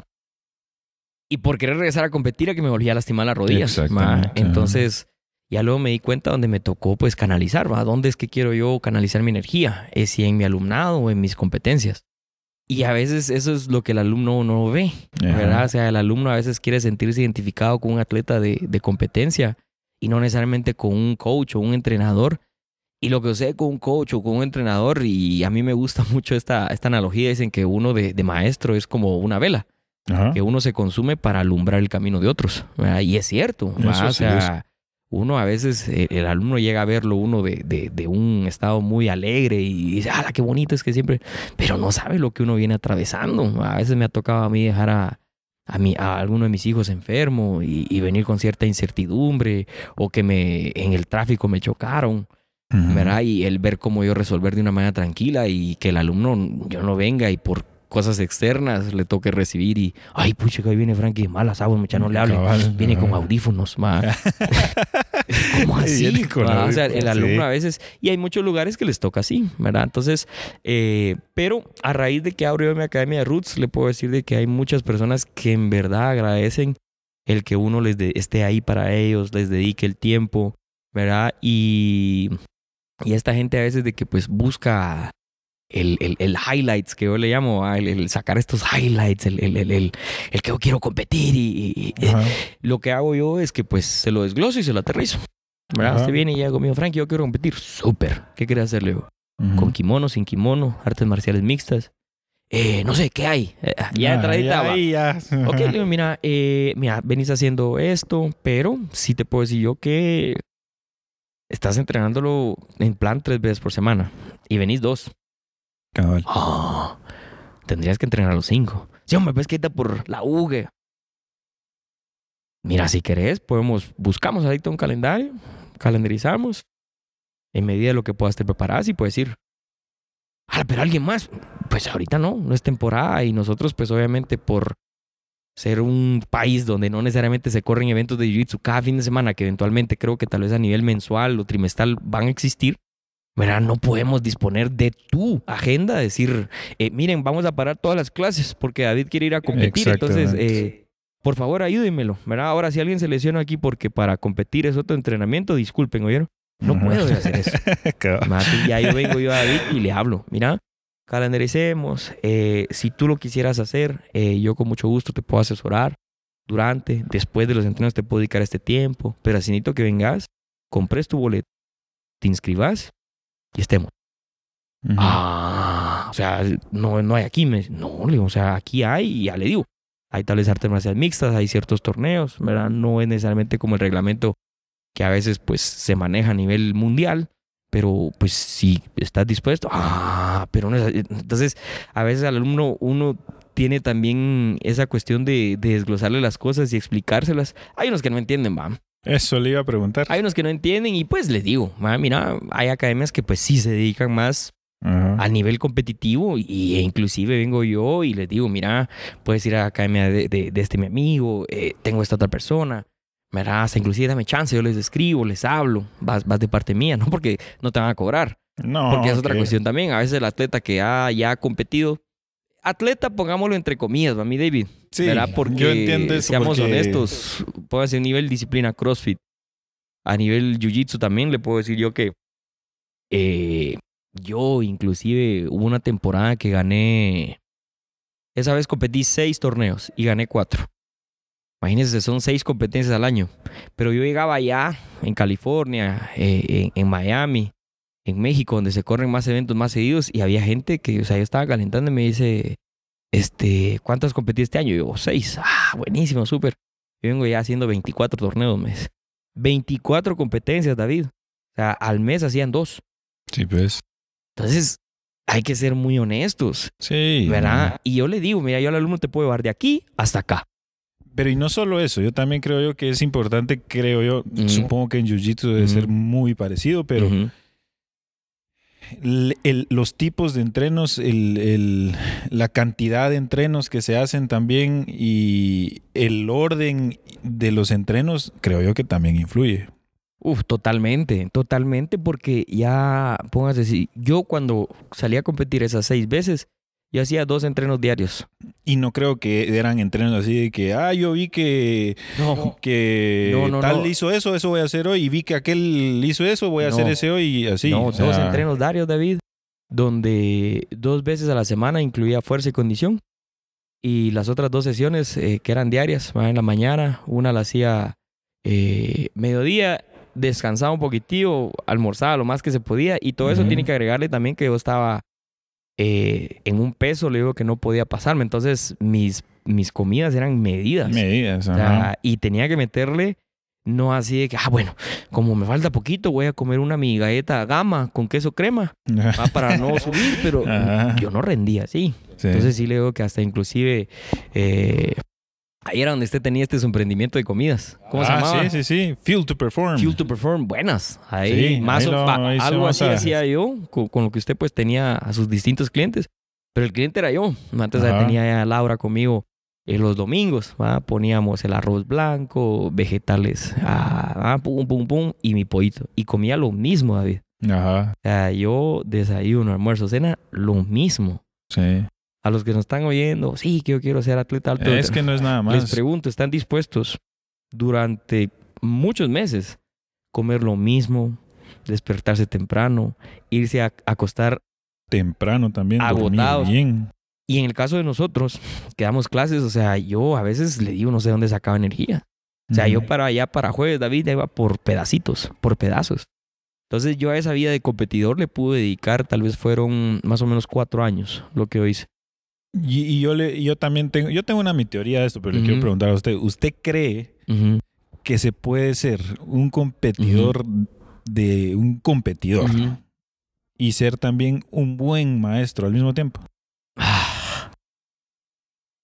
Y por querer regresar a competir a que me volvía a lastimar las rodillas. Entonces, ya luego me di cuenta donde me tocó pues canalizar, ¿va? ¿Dónde es que quiero yo canalizar mi energía? ¿Es si en mi alumnado o en mis competencias? Y a veces eso es lo que el alumno no ve, Ajá. ¿verdad? O sea, el alumno a veces quiere sentirse identificado con un atleta de, de competencia y no necesariamente con un coach o un entrenador. Y lo que sucede con un coach o con un entrenador, y a mí me gusta mucho esta, esta analogía, dicen que uno de, de maestro es como una vela Ajá. que uno se consume para alumbrar el camino de otros. ¿verdad? Y es cierto. o sea, uno a veces, eh, el alumno llega a verlo uno de, de- de un estado muy alegre y dice, ¡ah, qué bonito es que siempre! Pero no sabe lo que uno viene atravesando. A veces me ha tocado a mí dejar a, a, mi, a alguno de mis hijos enfermo y, y venir con cierta incertidumbre o que me en el tráfico me chocaron. Ujú. ¿verdad? Y el ver cómo yo resolver de una manera tranquila y que el alumno yo no venga y por cosas externas le toque recibir y, ay, pucha, que ahí viene Frankie de malas aguas, mucha no le hable. Cabal, Viene con audífonos, ma. ¿Cómo así? Viene con ma? O sea, el alumno sí. a veces, y hay muchos lugares que les toca así, ¿verdad? Entonces, eh, pero a raíz de que abro yo mi academia de Roots, le puedo decir de que hay muchas personas que en verdad agradecen el que uno les de- esté ahí para ellos, les dedique el tiempo, ¿verdad? Y, y esta gente a veces de que pues busca el, el, el highlights que yo le llamo, ah, el, el sacar estos highlights, el, el, el, el, el que yo quiero competir y, y- Ajá. lo que hago yo es que pues se lo desgloso y se lo aterrizo. ¿verdad? Ajá. Usted viene y ya conmigo, Frankie, yo quiero competir. Súper. ¿Qué quiere hacerle? yo? Ujú. Con kimono, sin kimono, artes marciales mixtas. Eh, no sé, ¿qué hay? Eh, ya Ah, entradita va. ahí ya. Ok, le digo, mira, eh, mira, venís haciendo esto, pero sí te puedo decir yo que estás entrenándolo en plan tres veces por semana y venís dos. Ah, tendrías que entrenar los cinco. Sí, hombre, pues quita por la UG. Mira, si querés, podemos, buscamos ahorita un calendario, calendarizamos. En medida de lo que puedas te preparas y puedes ir. Ah, pero alguien más. Pues ahorita no, no es temporada y nosotros, pues obviamente por ser un país donde no necesariamente se corren eventos de Jiu-Jitsu cada fin de semana, que eventualmente creo que tal vez a nivel mensual o trimestral van a existir, ¿verdad? No podemos disponer de tu agenda, decir, eh, miren, vamos a parar todas las clases porque David quiere ir a competir, entonces, eh, por favor, ayúdenmelo, ¿verdad? Ahora, si alguien se lesiona aquí porque para competir es otro entrenamiento, disculpen, ¿oyeron? No Ajá. puedo hacer eso. Mate, ya yo vengo yo a David y le hablo. Mira, calendaricemos. eh, si tú lo quisieras hacer, eh, yo con mucho gusto te puedo asesorar. Durante, después de los entrenos te puedo dedicar este tiempo. Pero así necesito que vengas, compres tu boleto, te inscribas y estemos. Ah, o sea, no, no hay aquí. Me, no, le digo, o sea, aquí hay y ya le digo. Hay tales artes marciales mixtas, hay ciertos torneos, ¿verdad? No es necesariamente como el reglamento que a veces pues se maneja a nivel mundial, pero pues si estás dispuesto, ah, pero no es- entonces a veces al alumno uno tiene también esa cuestión de, de desglosarle las cosas y explicárselas. Hay unos que no entienden, va. Eso le iba a preguntar. Hay unos que no entienden y pues les digo, mira, hay academias que pues sí se dedican más Ajá. a nivel competitivo y, e inclusive vengo yo y les digo, mira, puedes ir a la academia de, de- de este mi amigo, eh, tengo esta otra persona, mira, hasta inclusive dame chance, yo les escribo, les hablo, vas, vas de parte mía, no porque no te van a cobrar, No. porque es otra cuestión también, a veces el atleta que ha, ya ha competido, atleta pongámoslo entre comillas, a mí David, Sí, ¿verdad? Porque yo entiendo eso. seamos porque- honestos, pónganse a nivel disciplina CrossFit, a nivel Jiu-Jitsu también le puedo decir yo que eh, yo inclusive hubo una temporada que gané Esa vez competí seis torneos y gané cuatro. Imagínense, son seis competencias al año. Pero yo llegaba allá, en California, eh, en, en Miami, en México, donde se corren más eventos más seguidos, y había gente que, o sea, yo estaba calentando y me dice, este, ¿cuántas competí este año? Y yo, seis. Ah, buenísimo, súper. Yo vengo ya haciendo 24 torneos mes. 24 competencias, David. O sea, al mes hacían dos. Sí, pues. Entonces, hay que ser muy honestos, Sí. ¿verdad? Y yo le digo, mira, yo al alumno te puedo llevar de aquí hasta acá. Pero y no solo eso, yo también creo yo que es importante, creo yo, supongo que en Jiu-Jitsu debe ser muy parecido, pero. Los tipos de entrenos, la cantidad de entrenos que se hacen también y el orden de los entrenos, creo yo que también influye. Uf, totalmente, totalmente, porque ya, póngase así, yo cuando salí a competir esas seis veces, yo hacía dos entrenos diarios. Y no creo que eran entrenos así de que, ah, yo vi que, No, que No, no, tal hizo eso, eso voy a hacer hoy, y vi que aquel hizo eso, voy a hacer ese hoy y así. no, o sea, dos entrenos diarios, David, donde dos veces a la semana incluía fuerza y condición. Y las otras dos sesiones eh, que eran diarias, ¿va? en la mañana, una la hacía eh, mediodía, descansaba un poquitillo, almorzaba lo más que se podía y todo eso tiene que agregarle también que yo estaba eh, en un peso, le digo que no podía pasarme, entonces mis, mis comidas eran medidas. medidas. O ajá. sea, y tenía que meterle, no así de que, ah, bueno, como me falta poquito, voy a comer una mi galleta gama con queso crema ah, para no subir, pero Ajá. yo no rendía así. Sí. Entonces sí le digo que hasta inclusive, eh, ahí era donde usted tenía este su emprendimiento de comidas. ¿Cómo se Ah, llamaba? Sí, sí, sí. Fuel to perform. Fuel to Perform, buenas. Ahí, Sí, más ahí o- lo pa- algo así a- hacía yo con, con lo que usted pues tenía a sus distintos clientes. Pero el cliente era yo. Antes Ajá. tenía a Laura conmigo en los domingos. ¿va? Poníamos el arroz blanco, vegetales, ah, ah, pum, pum, pum, y mi pollito. Y comía lo mismo, David. Ajá. O sea, yo desayuno, almuerzo, cena, lo mismo. Sí. A los que nos están oyendo, sí, que yo quiero ser atleta alto. Es que no es nada Les más. pregunto, ¿están dispuestos durante muchos meses comer lo mismo, despertarse temprano, irse a acostar? Temprano también. Agotados. bien. Y en el caso de nosotros, que damos clases, o sea, yo a veces le digo, no sé dónde sacaba energía. O sea, yo para allá, para jueves, David, ya iba por pedacitos, por pedazos. Entonces yo a esa vida de competidor le pude dedicar, tal vez fueron más o menos cuatro años lo que yo hice. Y, y yo le, yo también tengo, yo tengo una mi teoría de esto, pero le quiero preguntar a usted. ¿Usted cree que se puede ser un competidor de un competidor y ser también un buen maestro al mismo tiempo?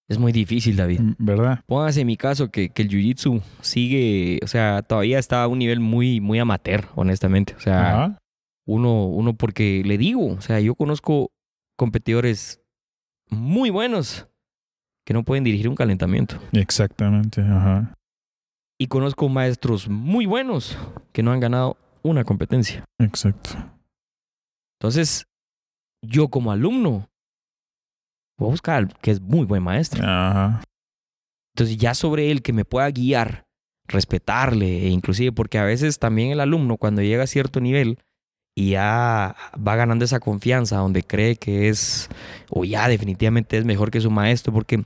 Es muy difícil, David. ¿Verdad? Póngase en mi caso que, que el jiu-jitsu sigue, o sea, todavía está a un nivel muy, muy amateur, honestamente. O sea, uno, uno porque le digo, o sea, yo conozco competidores muy buenos que no pueden dirigir un calentamiento. Exactamente. Ajá. Y conozco maestros muy buenos que no han ganado una competencia. Exacto. Entonces, yo como alumno, voy a buscar al que es muy buen maestro. Ajá. Entonces ya sobre él que me pueda guiar, respetarle, e inclusive porque a veces también el alumno cuando llega a cierto nivel y ya va ganando esa confianza donde cree que es, o ya definitivamente es mejor que su maestro, porque...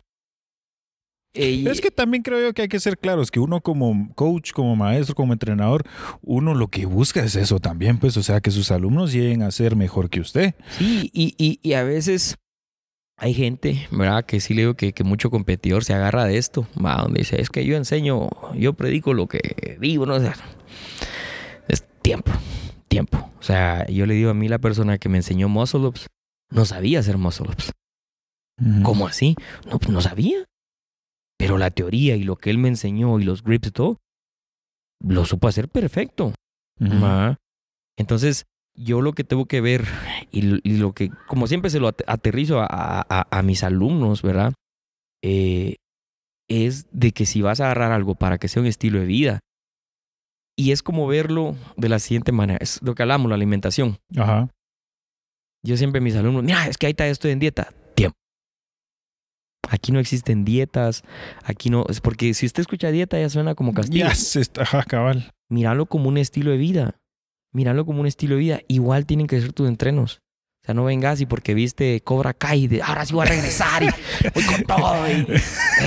eh, Pero es que también creo yo que hay que ser claros, que uno como coach, como maestro, como entrenador, uno lo que busca es eso también, pues, o sea, que sus alumnos lleguen a ser mejor que usted. Sí, y, y, y a veces hay gente, ¿verdad? Que sí le digo que, que mucho competidor se agarra de esto, donde dice, es que yo enseño, yo predico lo que vivo, ¿no? O sea, es tiempo, tiempo. O sea, yo le digo a mí la persona que me enseñó muscle ups, no sabía hacer muscle ups. ¿Cómo así? No, pues no sabía. Pero la teoría y lo que él me enseñó y los grips y todo, lo supo hacer perfecto. Entonces, yo lo que tengo que ver y, lo que, como siempre se lo at- aterrizo a, a- a mis alumnos, ¿verdad? Eh, es de que si vas a agarrar algo para que sea un estilo de vida, y es como verlo de la siguiente manera, es lo que hablamos, la alimentación. Ajá. Yo siempre mis alumnos, mira, es que ahí está esto en dieta. Tiempo. Aquí no existen dietas, aquí no, es porque si usted escucha dieta ya suena como castigo. Ya se está, ajá, cabal. míralo como un estilo de vida. Míralo como un estilo de vida. Igual tienen que ser tus entrenos. Sea, no vengas y porque viste Cobra Kai, de, ahora sí voy a regresar y voy con todo. Y,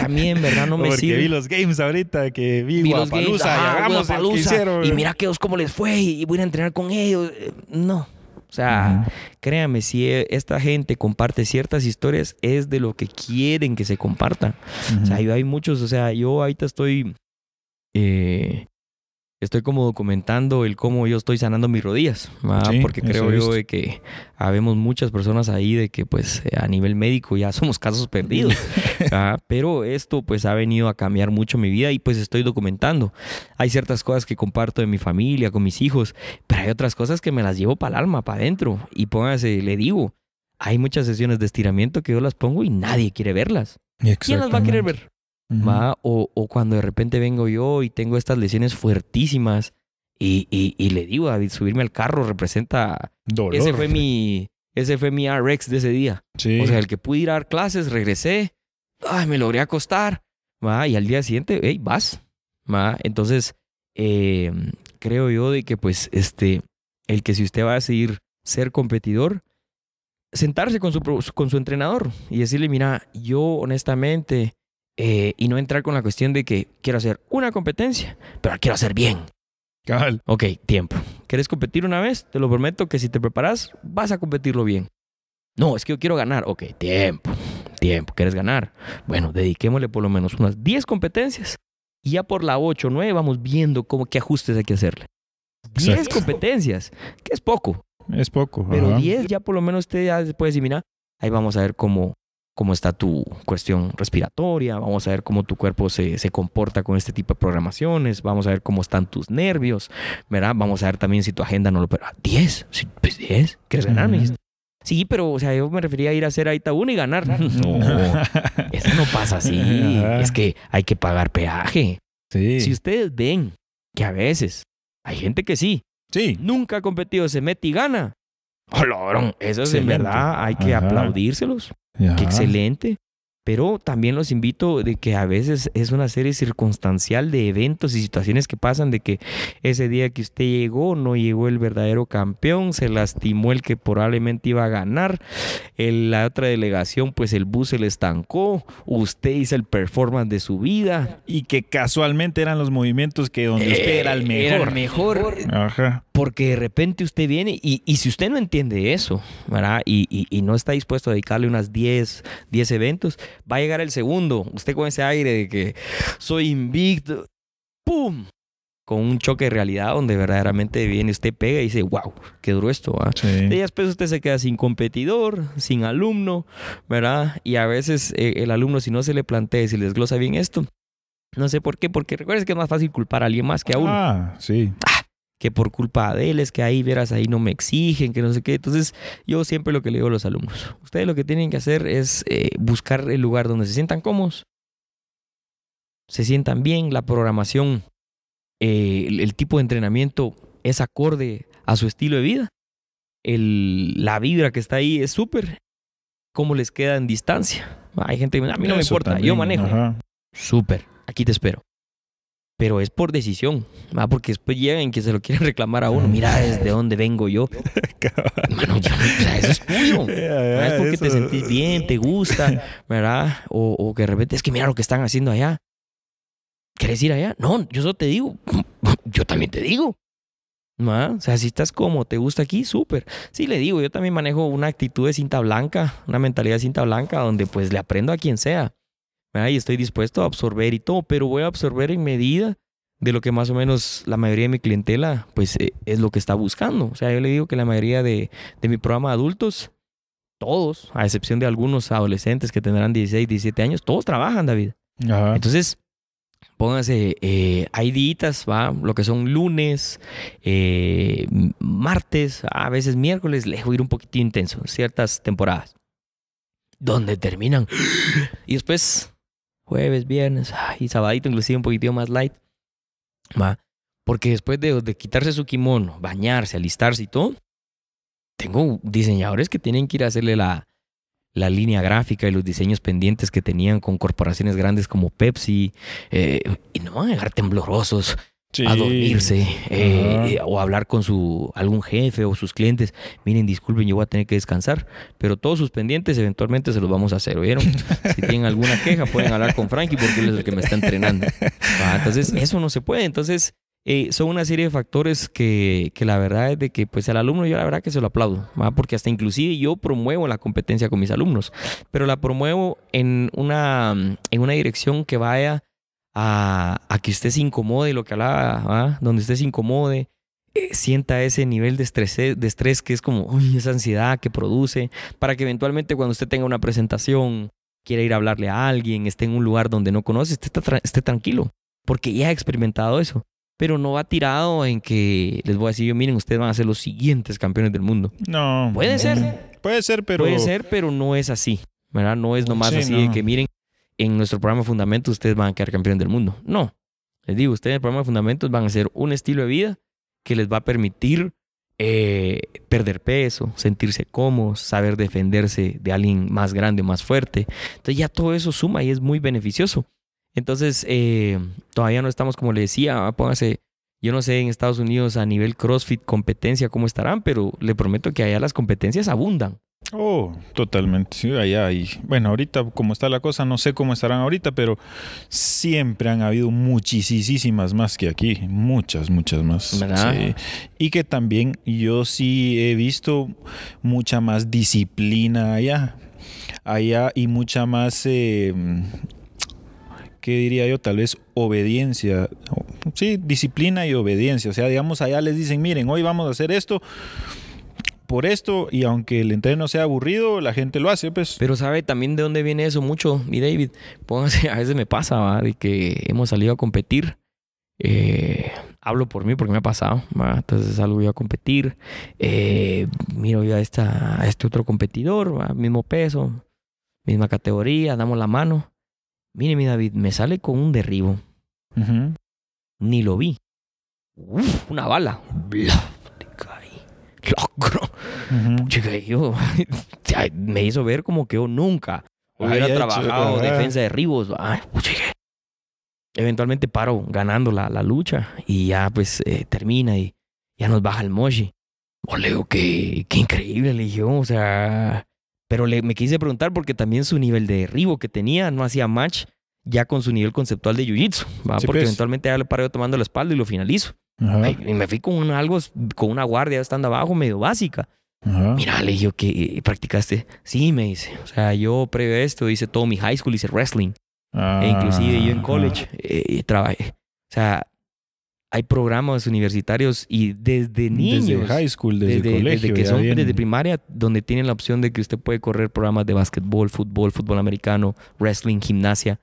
a mí en verdad no me Porque sirve. vi los games ahorita que vi, Vi los games, y ajá, hagamos el que Guapalooza, hicieron. y mira que os cómo les fue y voy a entrenar con ellos. Eh, No. O sea, Ujú. créame, si e- esta gente comparte ciertas historias, es de lo que quieren que se compartan. O sea, yo- hay muchos, o sea, yo ahorita estoy, eh, estoy como documentando el cómo yo estoy sanando mis rodillas, porque creo yo de que habemos muchas personas ahí de que pues a nivel médico ya somos casos perdidos, pero esto pues ha venido a cambiar mucho mi vida y pues estoy documentando. Hay ciertas cosas que comparto de mi familia, con mis hijos, pero hay otras cosas que me las llevo para el alma, para adentro y póngase, le digo. Hay muchas sesiones de estiramiento que yo las pongo y nadie quiere verlas. ¿Quién las va a querer ver? ¿Va? O, o cuando de repente vengo yo y tengo estas lesiones fuertísimas y, y- y le digo a David, subirme al carro representa... Dolor. Ese fue mi, ese fue mi RX de ese día. Sí. O sea, el que pude ir a dar clases, regresé, ay, me logré acostar, ¿va? Y al día siguiente, hey, vas, ¿va? Entonces, eh, creo yo de que pues este, el que si usted va a decidir ser competidor, sentarse con su, con su entrenador y decirle, mira, yo honestamente, eh, y no entrar con la cuestión de que quiero hacer una competencia, pero la quiero hacer bien. Cabal. Ok, tiempo. ¿Quieres competir una vez? Te lo prometo que si te preparas, vas a competirlo bien. No, es que yo quiero ganar. Ok, tiempo. Tiempo. ¿Quieres ganar? Bueno, dediquémosle por lo menos unas 10 competencias. Y ya por la 8 o 9 vamos viendo cómo, qué ajustes hay que hacerle. 10 Exacto. competencias, que es poco. Es poco. Pero ajá. 10 ya por lo menos usted ya se puede decir, mira, ahí vamos a ver cómo, cómo está tu cuestión respiratoria, vamos a ver cómo tu cuerpo se, se comporta con este tipo de programaciones, vamos a ver cómo están tus nervios, ¿verdad? Vamos a ver también si tu agenda no lo... Pero 10, sí, pues 10, ¿quieres ganar? Sí, pero, o sea, yo me refería a ir a hacer ahorita una y ganar. No, eso no pasa así. Es que hay que pagar peaje. sí. Si ustedes ven que a veces hay gente que sí, Sí. nunca ha competido, se mete y gana. ¡Oh, logrón! Eso es en verdad, hay que Ajá. aplaudírselos. Ajá. Qué excelente. Pero también los invito de que a veces es una serie circunstancial de eventos y situaciones que pasan de que ese día que usted llegó no llegó el verdadero campeón, se lastimó el que probablemente iba a ganar, el- la otra delegación pues el bus se le estancó, usted hizo el performance de su vida. Y que casualmente eran los movimientos que donde usted era el Eh, Era mejor. el mejor. Ajá. Porque de repente usted viene y, y si usted no entiende eso, ¿verdad? Y, y- y no está dispuesto a dedicarle unas 10, 10 eventos, va a llegar el segundo. Usted con ese aire de que soy invicto, ¡pum! Con un choque de realidad donde verdaderamente viene usted pega y dice, wow, qué duro esto, ¿ah? Sí. Y después usted se queda sin competidor, sin alumno, ¿verdad? Y a veces eh, el alumno, si no se le plantea, si le desglosa bien esto, no sé por qué, porque recuerdes que es más fácil culpar a alguien más que a uno Ah, sí. Que por culpa de él es que ahí verás ahí no me exigen, que no sé qué. Entonces, yo siempre lo que le digo a los alumnos, ustedes lo que tienen que hacer es eh, buscar el lugar donde se sientan cómodos, se sientan bien, la programación, eh, el, el tipo de entrenamiento es acorde a su estilo de vida, el, la vibra que está ahí es súper, cómo les queda en distancia. Hay gente que me dice, a mí no me importa, también, yo manejo. Súper, aquí te espero. Pero es por decisión, ¿va? porque después llegan que se lo quieren reclamar a uno. Mira desde dónde vengo yo. Mano, yo, o sea, eso es tuyo. Es porque te sentís bien, te gusta, ¿verdad? O, o que de repente es que mira lo que están haciendo allá. ¿Quieres ir allá? No, yo solo te digo. Yo también te digo. O sea, si estás como te gusta aquí, súper. Sí, le digo, yo también manejo una actitud de cinta blanca, una mentalidad de cinta blanca, donde pues le aprendo a quien sea. ¿Verdad? Y estoy dispuesto a absorber y todo, pero voy a absorber en medida de lo que más o menos la mayoría de mi clientela, pues eh, es lo que está buscando. O sea, yo le digo que la mayoría de, de mi programa de adultos, todos, a excepción de algunos adolescentes que tendrán 16, 17 años, todos trabajan, David. Ajá. Entonces, pónganse, eh, hay días, ¿va? Lo que son lunes, eh, martes, a veces miércoles, les voy a ir un poquitín intenso, ciertas temporadas. Donde terminan. Y después, jueves, viernes, ah, y sabadito, inclusive un poquitito más light. ¿va? Porque después de, de quitarse su kimono, bañarse, alistarse y todo, tengo diseñadores que tienen que ir a hacerle la, la línea gráfica y los diseños pendientes que tenían con corporaciones grandes como Pepsi. eh, y no van a llegar temblorosos. Sí. a dormirse eh, eh, o hablar con su algún jefe o sus clientes. Miren, disculpen, yo voy a tener que descansar, pero todos sus pendientes eventualmente se los vamos a hacer, ¿oyeron? Si tienen alguna queja, pueden hablar con Frankie porque él es el que me está entrenando. Va, Entonces, eso no se puede. Entonces, eh, son una serie de factores que, que la verdad es de que, pues, al alumno yo la verdad que se lo aplaudo, ¿va? porque hasta inclusive yo promuevo la competencia con mis alumnos, pero la promuevo en una, en una dirección que vaya a, a que usted se incomode, lo que hablaba, donde usted se incomode, eh, sienta ese nivel de estrés, de estrés que es como uy, esa ansiedad que produce, para que eventualmente cuando usted tenga una presentación, quiera ir a hablarle a alguien, esté en un lugar donde no conoce, esté, tra- esté tranquilo, porque ya ha experimentado eso. Pero no va tirado en que les voy a decir yo, miren, ustedes van a ser los siguientes campeones del mundo. No. Puede ser. Puede ser, pero. Puede ser, pero no es así. ¿Verdad? No es nomás Sí, así de que miren, en nuestro programa Fundamentos ustedes van a quedar campeones del mundo. No. Les digo, ustedes en el programa Fundamentos van a hacer un estilo de vida que les va a permitir eh, perder peso, sentirse cómodos, saber defenderse de alguien más grande, más fuerte. Entonces ya todo eso suma y es muy beneficioso. Entonces, eh, todavía no estamos, como le decía, ah, póngase, yo no sé en Estados Unidos a nivel CrossFit competencia cómo estarán, pero le prometo que allá las competencias abundan. Oh, totalmente. Sí, allá hay. Bueno, ahorita, como está la cosa, no sé cómo estarán ahorita, pero siempre han habido muchísimas más que aquí. Muchas, muchas más. ¿Verdad? Sí. Y que también yo sí he visto mucha más disciplina allá. Allá y mucha más. eh, ¿Qué diría yo? Tal vez obediencia. Sí, disciplina y obediencia. O sea, digamos, allá les dicen, miren, hoy vamos a hacer esto por esto y aunque el entreno sea aburrido, la gente lo hace, pues. Pero sabe también de dónde viene eso mucho, mi David. Póngase, a veces me pasa, ¿va? de que hemos salido a competir. Eh, hablo por mí porque me ha pasado, ¿va? entonces salgo yo a competir. Eh, miro yo a, esta, a este otro competidor, ¿va? mismo peso, misma categoría, damos la mano. Mire, mi David, me sale con un derribo. Ni lo vi. Uf, una bala. Bla, te caí. Locro. Yo me hizo ver como que yo nunca hubiera Había hecho, trabajado ajá. defensa de Ribos. Ay, chica. Eventualmente paro ganando la, la lucha y ya pues eh, termina y ya nos baja el moshi. Oh, le digo, qué, qué increíble, le dije, yo, o sea... Pero le, me quise preguntar porque también su nivel de derribo que tenía no hacía match ya con su nivel conceptual de. Sí, porque pues. eventualmente ya le paro yo tomando la espalda y lo finalizo. Ajá. Y me fui con un- algo, con una guardia estando abajo medio básica. Ajá. Mira, le dije yo que practicaste. Sí, me dice. O sea, yo previo a esto hice todo mi high school, hice wrestling. Ah, E inclusive yo en ajá. college eh, trabajé. O sea, hay programas universitarios y desde niños. Desde high school, desde, desde, colegio. desde que son desde primaria, donde tienen la opción de que usted puede correr programas de básquetbol, fútbol, fútbol americano, wrestling, gimnasia.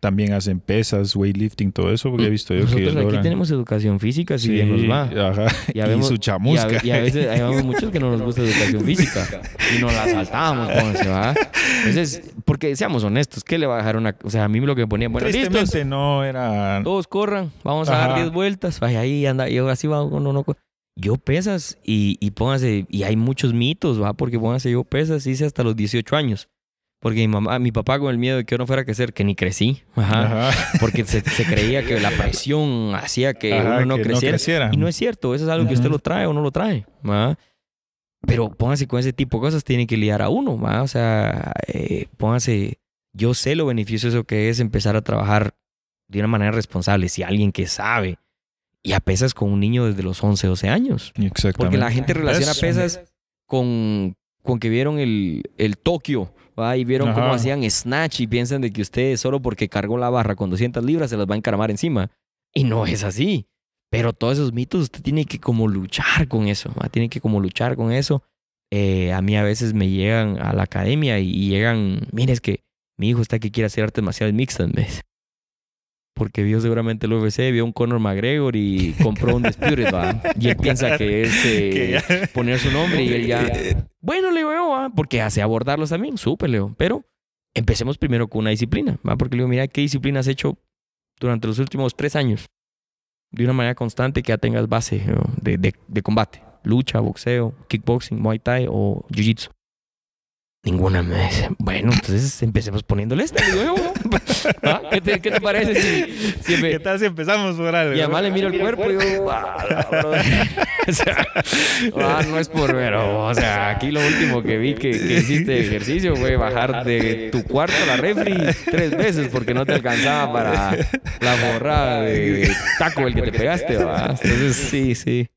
También hacen pesas, weightlifting, todo eso, porque he visto yo que Nosotros aquí logran- tenemos educación física, si Sí, bien nos va. Ajá. Y vemos- su Y a, chamusca. y a veces hay muchos que no nos gusta educación física y nos la saltamos, pónganse, ¿va? Entonces, porque seamos honestos, ¿qué le va a dejar una.? O sea, a mí lo que me ponía, bueno, listos, no era... todos corran, vamos a dar Ajá. 10 vueltas, vaya ahí, anda, yo así va, uno no. co- Yo pesas y, y póngase, y hay muchos mitos, ¿va? Porque póngase, yo pesas hice hasta los 18 años. Porque mi mamá, mi papá con el miedo de que yo no fuera a crecer, que ni crecí, ajá, Ajá. porque se, se creía que la presión hacía que Ajá, uno no que creciera. creciera. Y no es cierto, eso es algo que usted lo trae o no lo trae. Pero póngase con ese tipo de cosas, tiene que lidiar a uno. O sea, eh, póngase, yo sé lo beneficioso que es empezar a trabajar de una manera responsable, si alguien que sabe, y a pesas con un niño desde los 11, 12 años. Exactamente. Porque la gente relaciona pesas con, con que vieron el, el Tokio, ¿va? Y vieron cómo hacían snatch y piensan de que usted solo porque cargó la barra con 200 libras se las va a encaramar encima. Y no es así. Pero todos esos mitos usted tiene que como luchar con eso, ¿va? Tiene que como luchar con eso. Eh, a mí a veces me llegan a la academia y, llegan, mire, es que mi hijo está que quiere hacer artes marciales mixtas. Porque vio seguramente el UFC, vio un Conor McGregor y compró un Disputed, ¿va? Y él piensa que es eh, poner su nombre y él ya... Bueno, le digo porque hace abordarlos también, súper, Leo. Pero empecemos primero con una disciplina, ¿va? Porque le digo, mira, ¿qué disciplina has hecho durante los últimos tres años? De una manera constante que ya tengas base ¿no? de, de- de combate. Lucha, boxeo, kickboxing, muay thai o jiu-jitsu. Ninguna me dice, bueno, entonces empecemos poniéndole esta. Le digo ¿Ah? ¿Qué, te, ¿Qué te parece si, si me- ¿Qué tal si empezamos por algo? Y además le miro el cuerpo y digo, "Ah, la brother". o sea, ah, no es por pero, o sea, aquí lo último que vi que, que hiciste de ejercicio fue bajar de tu cuarto a la refri tres veces porque no te alcanzaba para la borrada de taco el que te pegaste, ¿va? Entonces, sí, sí.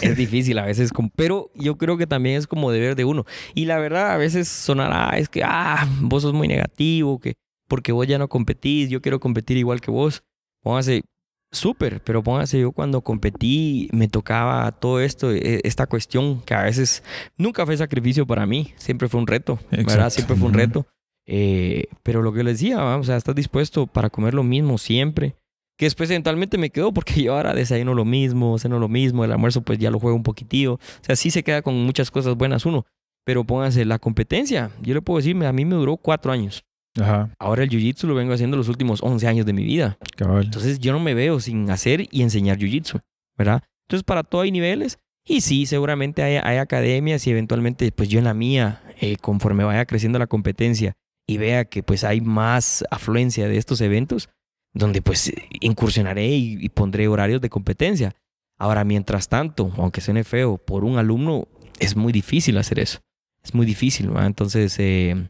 Es difícil a veces, pero yo creo que también es como deber de uno. Y la verdad, a veces sonará, es que, ah, vos sos muy negativo, que porque vos ya no competís, yo quiero competir igual que vos. Póngase, súper, pero póngase, yo cuando competí me tocaba todo esto, e- esta cuestión que a veces nunca fue sacrificio para mí, siempre fue un reto, ¿verdad? Siempre fue un reto. Eh, pero lo que les decía, ¿va? o sea, estás dispuesto para comer lo mismo siempre. Que después eventualmente me quedó porque yo ahora desayuno lo mismo, ceno lo mismo, el almuerzo pues ya lo juego un poquitillo. O sea, sí se queda con muchas cosas buenas uno. Pero pónganse, la competencia, yo le puedo decir, a mí me duró cuatro años. Ajá, Ahora el jiu-jitsu lo vengo haciendo los últimos 11 años de mi vida. cabal. Entonces yo no me veo sin hacer y enseñar jiu-jitsu, ¿verdad? Entonces para todo hay niveles. Y sí, seguramente hay, hay academias y eventualmente pues yo en la mía, eh, conforme vaya creciendo la competencia y vea que pues hay más afluencia de estos eventos, donde pues incursionaré y, y pondré horarios de competencia. Ahora, mientras tanto, aunque suene feo, por un alumno es muy difícil hacer eso. Es muy difícil, ¿verdad? Entonces, eh,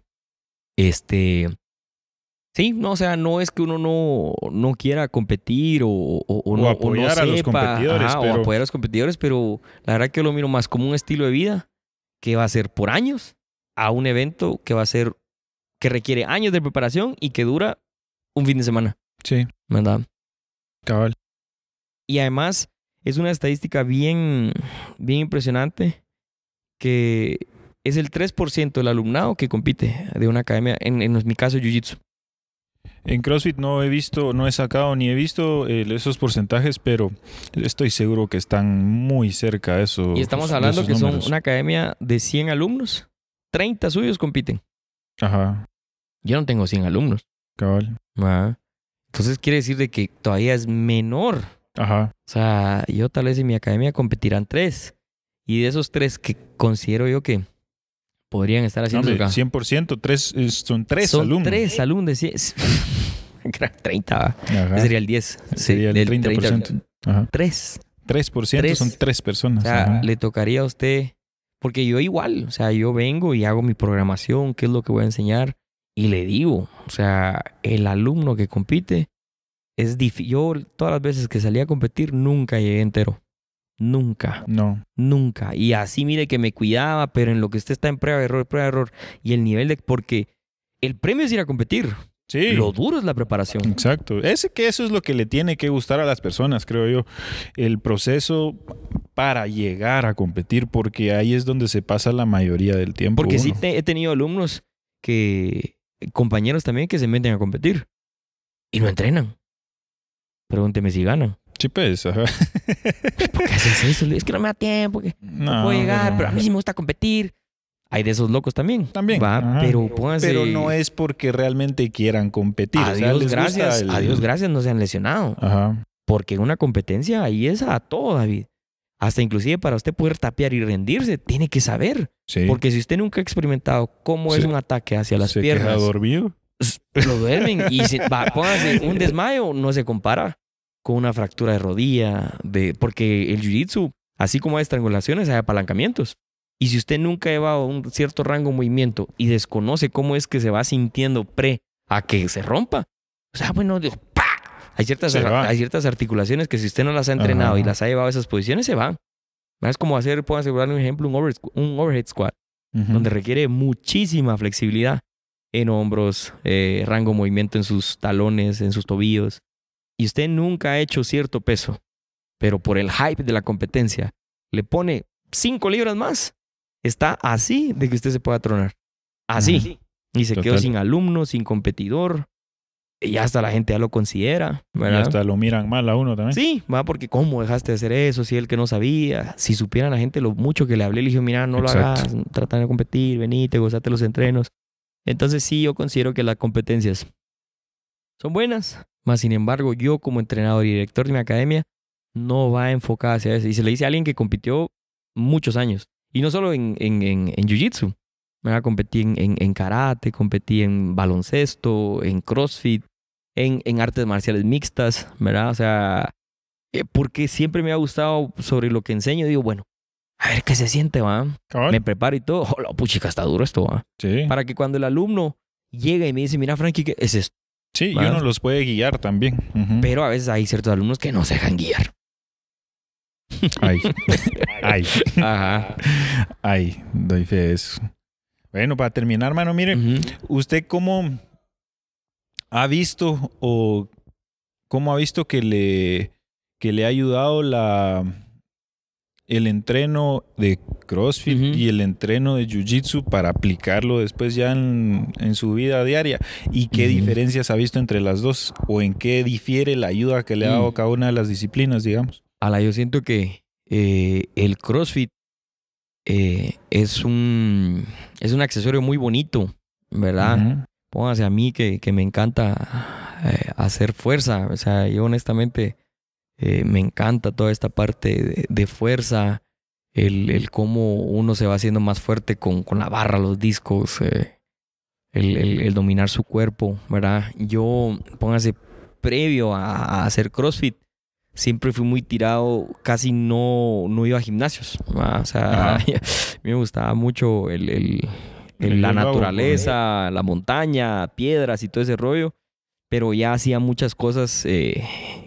este... Sí, no, o sea, no es que uno no, no quiera competir o, o, no, apoyar o no a los sepa, competidores, ajá, pero- o apoyar a los competidores, pero la verdad que yo lo miro más como un estilo de vida que va a ser por años a un evento que va a ser que requiere años de preparación y que dura un fin de semana, Sí, ¿verdad? cabal. Y además es una estadística bien, bien impresionante que es el 3% del alumnado que compite de una academia, en, en mi caso Jiu-Jitsu. En CrossFit no he visto, no he sacado ni he visto eh, esos porcentajes, pero estoy seguro que están muy cerca de eso. Y estamos hablando que son números. una academia de 100 alumnos, 30 suyos compiten. Ajá, Yo no tengo 100 alumnos. cabal. ¿verdad? Entonces quiere decir de que todavía es menor. Ajá, O sea, yo tal vez en mi academia competirán tres. Y de esos tres que considero yo que podrían estar haciendo Hombre, acá. 100%, tres, es- son tres Son alumnos. tres alumnos de 100. 30, ¿va? Ajá. Sería el 10. Sí, Sería el del 30%. Ajá. Tres. 3% Tres. son tres O personas. sea, ajá. le tocaría a usted, porque yo igual, o sea, yo vengo y hago mi programación, qué es lo que voy a enseñar, y le digo, o sea, el alumno que compite es difícil. Yo todas las veces que salí a competir nunca llegué entero. Nunca, No, nunca. Y así mire que me cuidaba, pero en lo que usted está en prueba de error, prueba de error, y el nivel de... Porque el premio es ir a competir. sí. Lo duro es la preparación. Exacto. Ese que eso es lo que le tiene que gustar a las personas, creo yo. El proceso para llegar a competir, porque ahí es donde se pasa la mayoría del tiempo. Porque sí te- he tenido alumnos que, compañeros también que se meten a competir y no entrenan. Pregúnteme si ganan. Sí, pues, ajá. ¿Por qué haces eso? Es que no me da tiempo, que no, puedo llegar, pero a mí sí me gusta competir. Hay de esos locos también. También, Va, ajá. pero pónganse. Pero no es porque realmente quieran competir. o sea, Adiós, les gusta gracias. el- Adiós, gracias, no se han lesionado. Ajá. Porque en una competencia ahí es a todo, David. Hasta inclusive para usted poder tapear y rendirse, tiene que saber. Sí. Porque si usted nunca ha experimentado cómo es un ataque hacia las se queda piernas, dormido. lo duermen y se, va, póngase un desmayo, no se compara con una fractura de rodilla, de, porque el jiu-jitsu, así como hay estrangulaciones, hay apalancamientos. Y si usted nunca ha llevado un cierto rango de movimiento y desconoce cómo es que se va sintiendo pre a que se rompa, o sea, bueno, Dios, ¡pa! Hay ciertas, hay ciertas articulaciones que si usted no las ha entrenado Ajá. y las ha llevado a esas posiciones, se van. Es como hacer, puedo asegurar un ejemplo, un, over- un overhead squat donde requiere muchísima flexibilidad en hombros, eh, rango de movimiento en sus talones, en sus tobillos. Y usted nunca ha hecho cierto peso, pero por el hype de la competencia le pone 5 libras más. Está así de que usted se pueda tronar. Así. Y se quedó sin alumno, sin competidor. Y hasta la gente ya lo considera, Y hasta lo miran mal a uno también. Sí, va porque cómo dejaste de hacer eso, si él que no sabía, si supiera la gente lo mucho que le hablé, le dije, mira, no lo hagas, trata de competir, venite, gozate los entrenos. Entonces sí, yo considero que las competencias son buenas, más sin embargo, yo como entrenador y director de mi academia no va enfocada hacia eso. Y se le dice a alguien que compitió muchos años, y no solo en, en, en, en Jiu-Jitsu. Competí en, en, en karate, competí en baloncesto, en crossfit, en, en artes marciales mixtas, ¿verdad? O sea, eh, porque siempre me ha gustado sobre lo que enseño. Digo, bueno, a ver qué se siente, va. Me preparo y todo. Oh, la puchica, está duro esto, va. Sí. Para que cuando el alumno llegue y me dice, mira, Frankie, ¿qué es esto? Sí, y Va. uno los puede guiar también. Ujú. Pero a veces hay ciertos alumnos que no se dejan guiar. Ay. Ay. Ajá. Ay. Doy fe de eso. Bueno, para terminar, mano, mire, Ujú. ¿usted cómo ha visto o cómo ha visto que le, que le ha ayudado la, el entreno de CrossFit y el entreno de Jiu-Jitsu para aplicarlo después ya en, en su vida diaria? ¿Y qué diferencias ha visto entre las dos? ¿O en qué difiere la ayuda que le ha dado Mm. cada una de las disciplinas, digamos? Ala, yo siento que eh, el CrossFit eh, es un es un accesorio muy bonito, ¿verdad? Póngase a mí que, que me encanta eh, hacer fuerza. O sea, yo honestamente eh, me encanta toda esta parte de, de fuerza, el, el cómo uno se va haciendo más fuerte con, con la barra, los discos, eh, el, el- el dominar su cuerpo, ¿verdad? Yo, póngase, previo a, a hacer CrossFit, siempre fui muy tirado, casi no, no iba a gimnasios. ¿verdad? O sea, a mí me gustaba mucho el, El la naturaleza, la montaña, piedras y todo ese rollo. Pero ya hacía muchas cosas eh,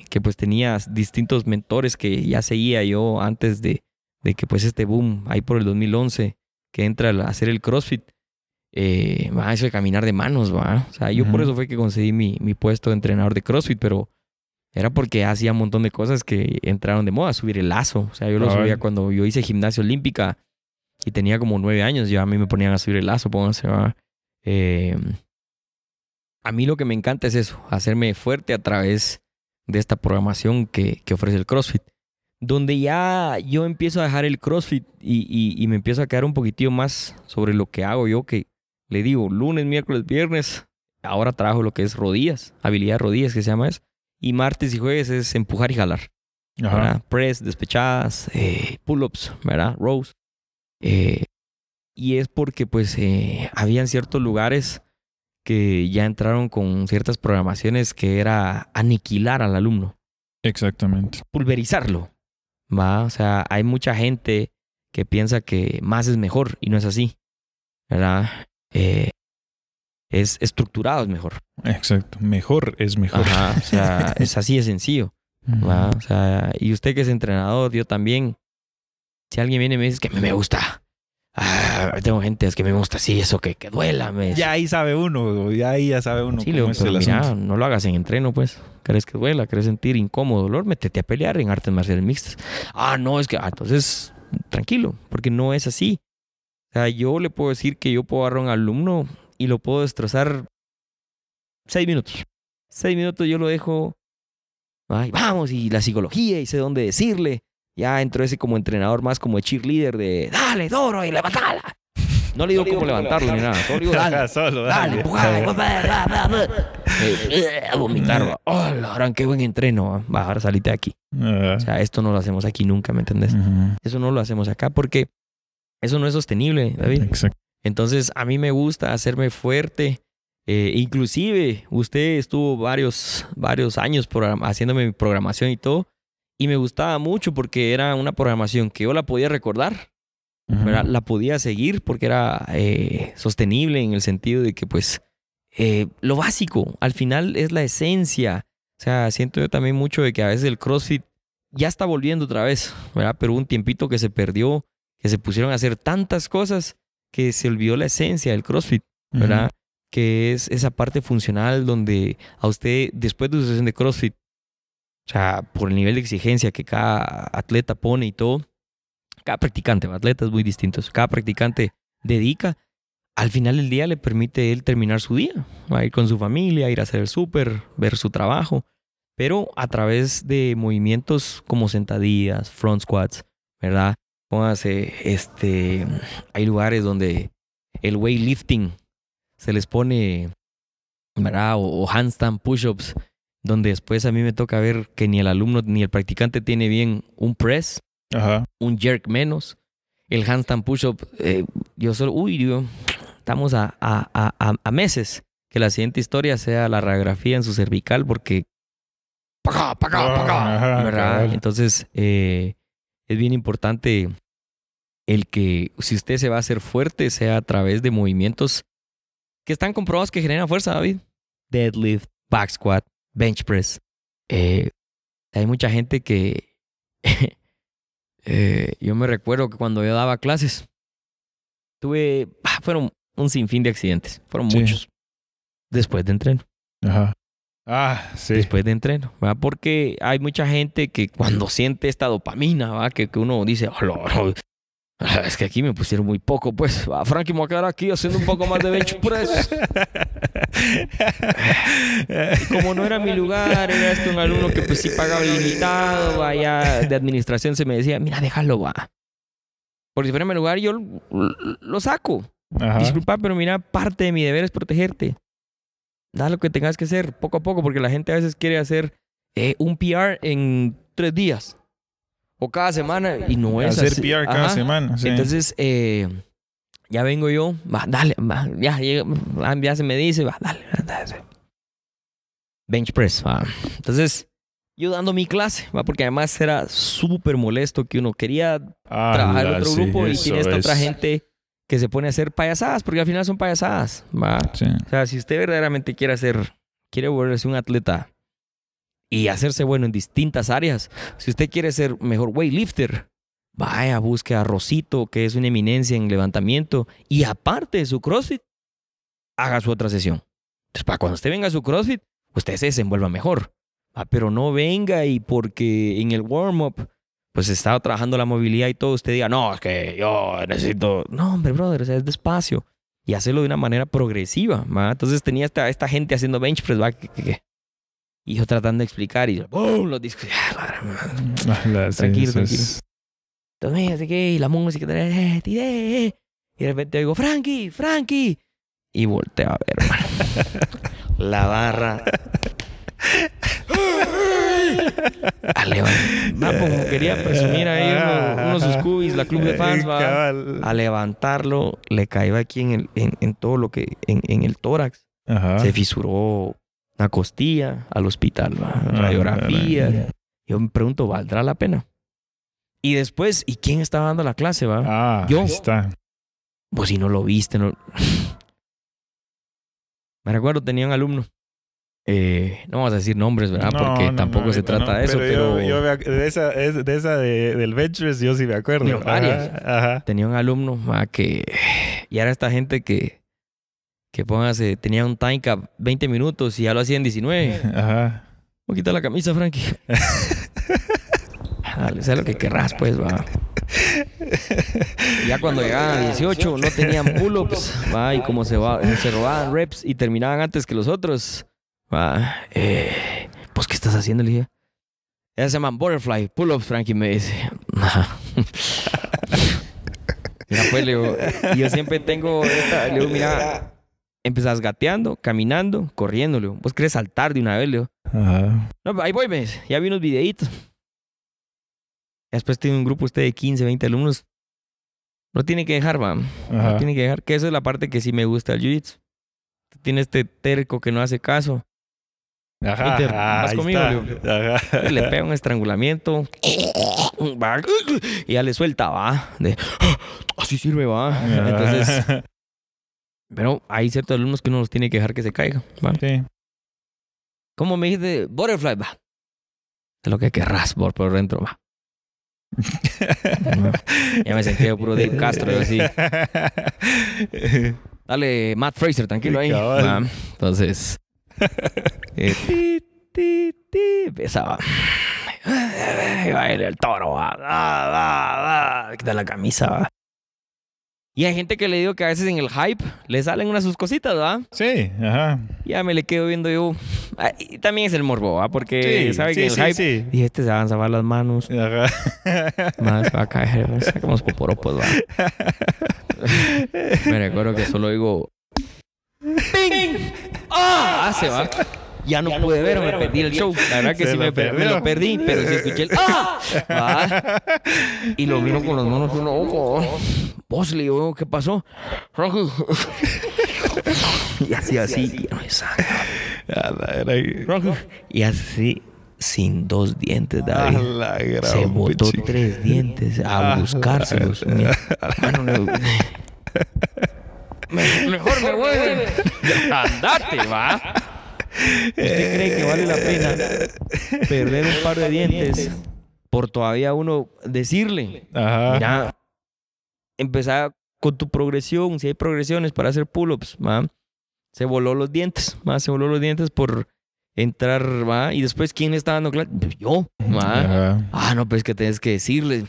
que pues tenía distintos mentores que ya seguía yo antes de, de que pues este boom, ahí por el 2011, que entra a hacer el CrossFit. Eh, va, eso de caminar de manos, va. O sea, yo por eso fue que conseguí mi, mi puesto de entrenador de CrossFit, pero era porque hacía un montón de cosas que entraron de moda, subir el lazo. O sea, yo lo subía cuando yo hice gimnasia olímpica y tenía como nueve años, ya a mí me ponían a subir el lazo, pónganse. Eh, a mí lo que me encanta es eso, hacerme fuerte a través de esta programación que, que ofrece el CrossFit. Donde ya yo empiezo a dejar el CrossFit y, y- y me empiezo a quedar un poquitillo más sobre lo que hago yo, que le digo lunes, miércoles, viernes, ahora trabajo lo que es rodillas, habilidad rodillas que se llama eso. Y martes y jueves es empujar y jalar. Ajá. ¿verdad? Press, despechadas, eh, pull-ups, ¿verdad? Rows. Eh, y es porque pues eh, habían ciertos lugares que ya entraron con ciertas programaciones que era aniquilar al alumno, Exactamente. pulverizarlo, ¿va? O sea, hay mucha gente que piensa que más es mejor y no es así, ¿verdad? Eh, es estructurado es mejor. Exacto. Mejor es mejor. Ajá, o sea, es así de sencillo. ¿va? O sea, y usted que es entrenador, yo también. Si alguien viene y me dice que me gusta. Ah, tengo gente es que me gusta así, eso que, que duela. Me Ya ahí sabe uno, ya ahí ya sabe uno sí, cómo le digo, es el mira, asunto. no lo hagas en entreno, pues. ¿Crees que duela? ¿Querés sentir incómodo, dolor? Métete a pelear en artes marciales mixtas. Ah, no, es que, ah, entonces, tranquilo, porque no es así. O sea, yo le puedo decir que yo puedo agarrar a un alumno y lo puedo destrozar seis minutos. Seis minutos yo lo dejo, ay, vamos, y la psicología, y sé dónde decirle. Ya entro ese como entrenador más como de cheerleader de, dale, duro, y levantala. No le digo cómo levantarlo ni nada, solo digo, dale. Solo, Dale, eh, a vomitar. va. Oh, la qué buen entreno. ahora salite de aquí. Ah, O sea, esto no lo hacemos aquí nunca, ¿me entendés? Eso no lo hacemos acá porque eso no es sostenible, David. Exacto. Entonces, a mí me gusta hacerme fuerte. Eh, inclusive, usted estuvo varios, varios años haciéndome mi programación y todo. Y me gustaba mucho porque era una programación que yo la podía recordar. ¿verdad? La podía seguir porque era eh, sostenible en el sentido de que, pues, eh, lo básico, al final es la esencia. O sea, siento yo también mucho de que a veces el CrossFit ya está volviendo otra vez, ¿verdad? Pero un tiempito que se perdió, que se pusieron a hacer tantas cosas que se olvidó la esencia del CrossFit, ¿verdad? Que es esa parte funcional donde a usted, después de su sesión de CrossFit, o sea, por el nivel de exigencia que cada atleta pone y todo, cada practicante, atletas muy distintos, cada practicante dedica, al final del día le permite él terminar su día, ir con su familia, ir a hacer el súper, ver su trabajo, pero a través de movimientos como sentadillas, front squats, ¿verdad? Póngase, este, hay lugares donde el weightlifting se les pone, ¿verdad? O, o handstand push-ups, donde después a mí me toca ver que ni el alumno ni el practicante tiene bien un press, Ajá. un jerk menos. El handstand push-up, eh, yo solo, uy, digo, estamos a, a, a, a meses que la siguiente historia sea la radiografía en su cervical porque... ¡Paga, paga, paga! Ajá, ¿verdad? Entonces, eh, es bien importante el que si usted se va a hacer fuerte sea a través de movimientos que están comprobados que generan fuerza, David. Deadlift, back squat, bench press. Eh, hay mucha gente que... eh, yo me recuerdo que cuando yo daba clases, tuve... ah, fueron un sinfín de accidentes. Fueron Sí. muchos. Después de entreno Ajá. Ah, sí. después de entreno, ¿verdad? Porque hay mucha gente que cuando siente esta dopamina, ¿va? Que, que uno dice, "Hola, ah, es que aquí me pusieron muy poco, pues, va, Frankie, me voy a quedar aquí haciendo un poco más de bench press. Como no era mi lugar, era este un alumno que pues sí pagaba limitado, allá de administración se me decía, mira, déjalo, va. Porque si fuera mi lugar, yo lo, lo saco. Ajá. Disculpa, pero mira, parte de mi deber es protegerte. Da lo que tengas que hacer poco a poco, porque la gente a veces quiere hacer eh, un PR en tres días o cada semana y no es Hacer así. PR cada Ajá. semana. Sí. Entonces, eh, ya vengo yo, va, dale, va, ya, ya se me dice, va, dale, dale. Bench press, va. Entonces, yo dando mi clase, va, porque además era súper molesto que uno quería Ah, trabajar en otro sí, grupo y tiene esta otra es. gente que se pone a hacer payasadas, porque al final son payasadas, va. Sí. O sea, si usted verdaderamente quiere hacer, quiere volverse un atleta y hacerse bueno en distintas áreas, si usted quiere ser mejor weightlifter, vaya, busque a Rosito, que es una eminencia en levantamiento, y aparte de su CrossFit, haga su otra sesión. Entonces, para cuando usted venga a su CrossFit, usted se desenvuelva mejor. Ah, pero no venga y porque en el warm-up, pues estaba trabajando la movilidad y todo, usted diga, no, es que yo necesito... No, hombre, brother, o sea, es despacio y hacerlo de una manera progresiva. ¿va? Entonces tenía esta, esta gente haciendo bench press, ¿va? Que- que- que- y yo tratando de explicar y ¡boom! los discos. Ah, la Tranquilo, tranquilo. es- Entonces, así que, y la música, y de repente oigo, Frankie, Frankie. Y volteo a ver, hermano. la barra. a levantar. Va, como quería presumir ahí uno, uno de sus cubis, la club de fans, va a levantarlo, le caía aquí en, el, en, en todo lo que, en, en el tórax. Ajá. Se fisuró una costilla al hospital, ¿va? Ah, radiografía. Yo me pregunto, ¿valdrá la pena? Y después, ¿y quién estaba dando la clase, va? Ah, Yo. ahí está. Pues si no lo viste, no... Me recuerdo, tenía un alumno. Eh, no vamos a decir nombres, ¿verdad? No, Porque no, tampoco no, se trata de eso, pero, Yo, yo me ac- de esa, es- de esa de- del Ventures yo sí me acuerdo. Varias. Ajá, tenía un alumno va, que... Y era esta gente que... Que póngase, tenía un time cap 20 minutos y ya lo hacía en 19. Ajá. Voy a quitar la camisa, Frankie. Dale, sé lo que querrás, pues, va. Ya cuando llegaban a 18 no tenían pull-ups, va, y como se, va, se robaban reps y terminaban antes que los otros, va, eh, pues, ¿qué estás haciendo? Le dije, ya se llaman butterfly, pull-ups, Frankie, me dice. Mira, pues, le digo, y yo siempre tengo esta, le digo, mira, empezás gateando, caminando, corriendo, le digo, vos querés saltar de una vez, le digo. Ajá. No, ahí voy, me dice. Ya vi unos videitos. Después tiene un grupo usted de 15, 20 alumnos. No tiene que dejar, va. No tiene que dejar. Que esa es la parte que sí me gusta del jiu-jitsu. Tiene este terco que no hace caso. Ajá. Ah, vas ahí conmigo, está. Ajá. Le pega un estrangulamiento. Va, Y ya le suelta, va. De, así sirve, va. Entonces, pero hay ciertos alumnos que uno los tiene que dejar que se caigan. ¿va? Sí. ¿Cómo me dijiste? Butterfly, va. Es lo que querrás por, por dentro, va. Ya me sentí puro Dave Castro, así. Dale, Matt Fraser, tranquilo ahí. Entonces, eh, empezaba. El, el toro, va. Va, va, va. Quita la camisa, va. Y hay gente que le digo que a veces en el hype le salen unas sus cositas, ¿va? Sí, ajá. Ya me le quedo viendo yo. Ah, y también es el morbo, ¿va? Porque Sí, sabe sí, que en el sí, hype. sí. Y este se van a zavar las manos. Ajá. Más va a caer. Sacamos poporopos, va. Me recuerdo que solo digo. ¡Ping! ¡Ah! Hace, va. Ya no pude ver, me perdí el show. La verdad que Se sí me, lo per- me lo perdí, pero sí escuché el ¡Ah! Y lo miro con las manos uno ojo. Vos le digo, ¿qué pasó? Rocky. Y así, así. ya. Y así, sin dos dientes, a David. la gran Se botó tres dientes a buscárselos. mejor me voy. Andate, va. ¿Usted cree que vale la pena perder un par de dientes por todavía uno decirle? Ajá. Mira, empezar con tu progresión. Si hay progresiones para hacer pull-ups, ¿va? Se voló los dientes, ¿va? Se voló los dientes por entrar, ¿va? Y después, ¿quién le está dando clase? Yo, ¿va? Ajá. Ah, no, pues que tienes que decirle.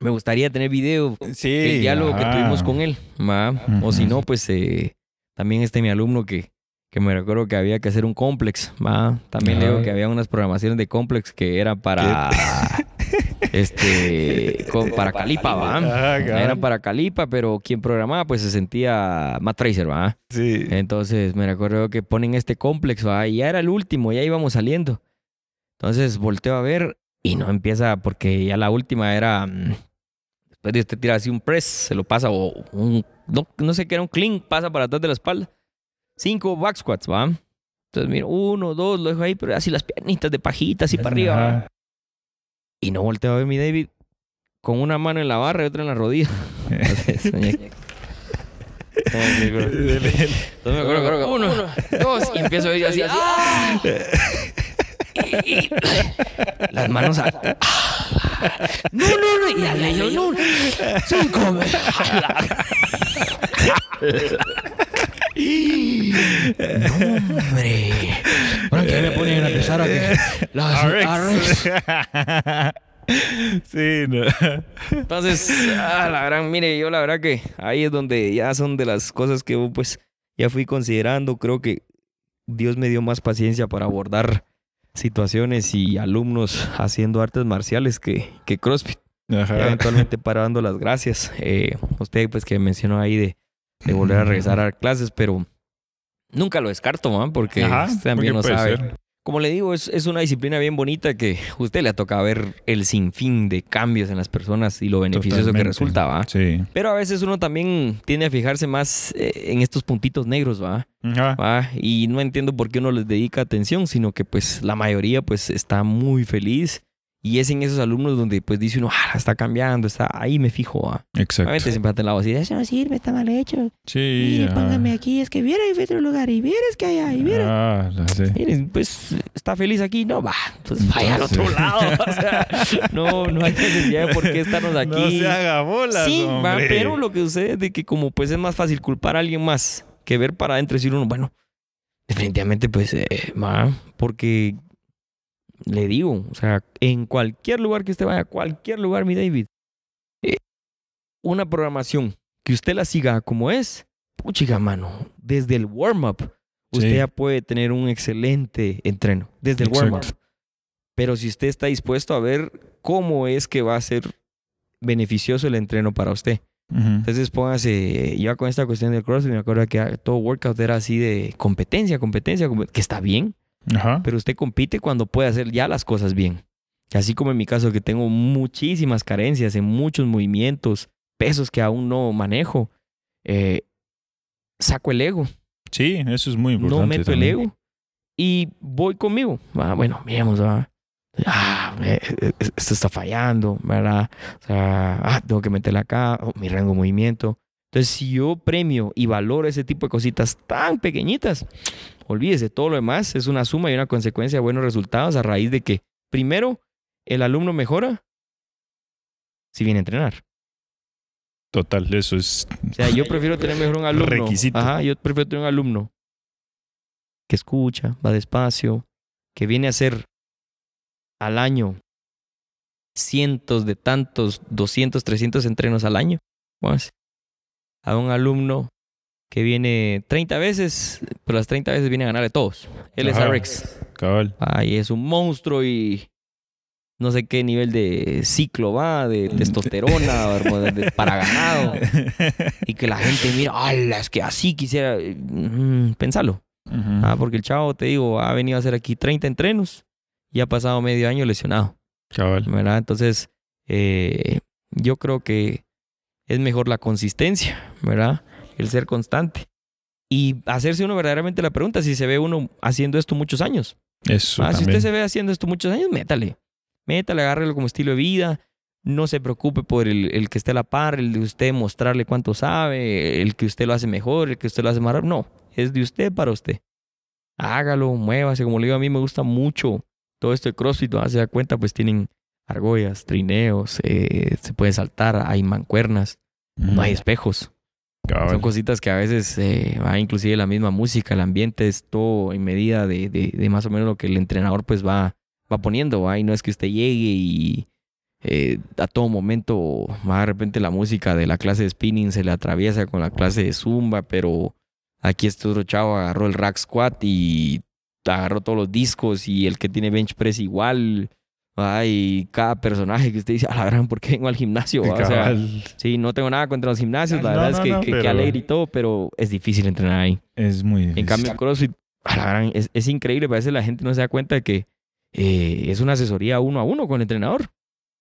Me gustaría tener video, Sí. el diálogo que tuvimos con él, ¿va? O si no, pues eh, también este mi alumno que, que me recuerdo que había que hacer un complex, ¿va? También digo que había unas programaciones de complex que era para este con- para Calipa, ¿va? Cabal. Eran para Calipa, pero quien programaba pues se sentía Matt Fraser, ¿va? Sí. Entonces me recuerdo que ponen este complex, ¿va? Y ya era el último, ya íbamos saliendo. Entonces volteo a ver y no empieza porque ya la última era. mm, Después de usted tira así un press, se lo pasa o un. No, no sé qué era un clean, pasa para atrás de la espalda. Cinco back squats, ¿va? Entonces miro, uno, dos, lo dejo ahí, pero así las piernitas de pajita, así para arriba. Y no volteo a ver mi David con una mano en la barra y otra en la rodilla. Entonces, me acuerdo que uno, dos, y empiezo a ir así. ¡ah! Y- y- las manos a... No, no, no. Y al leño, no. Cinco. No, hombre. Ahora que me ponen a empezar a que... Las sí, no. Entonces, ah, la verdad, mire, yo la verdad que ahí es donde ya son de las cosas que yo, pues ya fui considerando. Creo que Dios me dio más paciencia para abordar situaciones y alumnos haciendo artes marciales que, que CrossFit. Y eventualmente para dando las gracias. Eh, usted pues que mencionó ahí de, de volver a regresar a clases, pero nunca lo descarto, man, porque Ajá, usted también porque puede sabe. ser. Como le digo, es, es una disciplina bien bonita que a usted le ha tocado ver el sinfín de cambios en las personas y lo beneficioso que resulta, ¿va? Sí. Pero a veces uno también tiende a fijarse más eh, en estos puntitos negros, ¿va? Ajá. ¿va? Y no entiendo por qué uno les dedica atención, sino que pues la mayoría pues está muy feliz y es en esos alumnos donde pues dice uno, ah, está cambiando, está ahí me fijo, ¿va? Exacto. Obviamente siempre la voz así, eso no sirve, está mal hecho. Sí. Ajá. póngame aquí, es que viera en otro lugar y vieras que hay ahí, viera. Ah, sé. Miren, pues está feliz aquí, no va, pues vaya al otro Entonces- lado. O sea, no, no hay necesidad de por qué estarnos aquí. No se haga bolas, sí, va, pero lo que sucede es de que como pues es más fácil culpar a alguien más que ver para adentro y decir uno, bueno, definitivamente pues eh, porque le digo, o sea, en cualquier lugar que usted vaya, cualquier lugar, mi David, eh, una programación que usted la siga como es, puchiga mano, desde el warm-up, usted Sí. ya puede tener un excelente entreno, desde el warm-up. Pero si usted está dispuesto a ver cómo es que va a ser beneficioso el entreno para usted. Entonces póngase, yo con esta cuestión del CrossFit me acuerdo que todo workout era así de competencia, competencia, compe- que está bien, Ajá. pero usted compite cuando puede hacer ya las cosas bien. Así como en mi caso que tengo muchísimas carencias en muchos movimientos, pesos que aún no manejo, eh, saco el ego, Sí, eso es muy importante. no meto también. el ego y voy conmigo. Ah, bueno, miremos. Ah, eh, eh, esto está fallando, ¿verdad? O sea, ah, tengo que meterle acá, oh, mi rango de movimiento. Entonces, si yo premio y valoro ese tipo de cositas tan pequeñitas, olvídese, todo lo demás es una suma y una consecuencia de buenos resultados a raíz de que, primero, el alumno mejora si viene a entrenar. Total, eso es. O sea, yo prefiero tener mejor un alumno. Requisito. Ajá, yo prefiero tener un alumno que escucha, va despacio, que viene a hacer al año cientos de tantos, 200, 300 entrenos al año. pues, a un alumno que viene 30 veces, pero las 30 veces viene a ganar de todos. Él es. RX. Cabal. Ahí es un monstruo y no sé qué nivel de ciclo va, de testosterona, de- para ganado. Y que la gente mira, ¡ala! Es que así quisiera. Mm, pensalo. Ah, porque el chavo, te digo, ha venido a hacer aquí 30 entrenos y ha pasado medio año lesionado. Cabal. ¿verdad? Entonces, eh, yo creo que es mejor la consistencia, ¿verdad? El ser constante. Y hacerse uno verdaderamente la pregunta si se ve uno haciendo esto muchos años. Eso Ah, si usted se ve haciendo esto muchos años, métale. Métale, agárrelo como estilo de vida. No se preocupe por el, el que esté a la par, el de usted mostrarle cuánto sabe, el que usted lo hace mejor, el que usted lo hace más rápido. No, es de usted para usted. Hágalo, muévase. Como le digo, a mí me gusta mucho todo esto de CrossFit. ¿no? Se da cuenta, pues tienen argollas, trineos, eh, se puede saltar, hay mancuernas, no hay espejos. Son cositas que a veces eh, va inclusive la misma música, el ambiente es todo en medida de, de- más o menos lo que el entrenador pues va, va poniendo, ¿va? Y no es que usted llegue y eh, a todo momento va de repente la música de la clase de spinning se le atraviesa con la clase de zumba, pero aquí este otro chavo agarró el rack squat y agarró todos los discos y el que tiene bench press igual. Y cada personaje que usted dice, a la gran, ¿por qué vengo al gimnasio? va?" O sea, Cabal. Sí, no tengo nada contra los gimnasios, la No, verdad no, es que, no, que- que pero- alegre y todo, pero es difícil entrenar ahí. es muy difícil. En cambio, el CrossFit, a la gran, es, es increíble, a veces la gente no se da cuenta de que eh, es una asesoría uno a uno con el entrenador.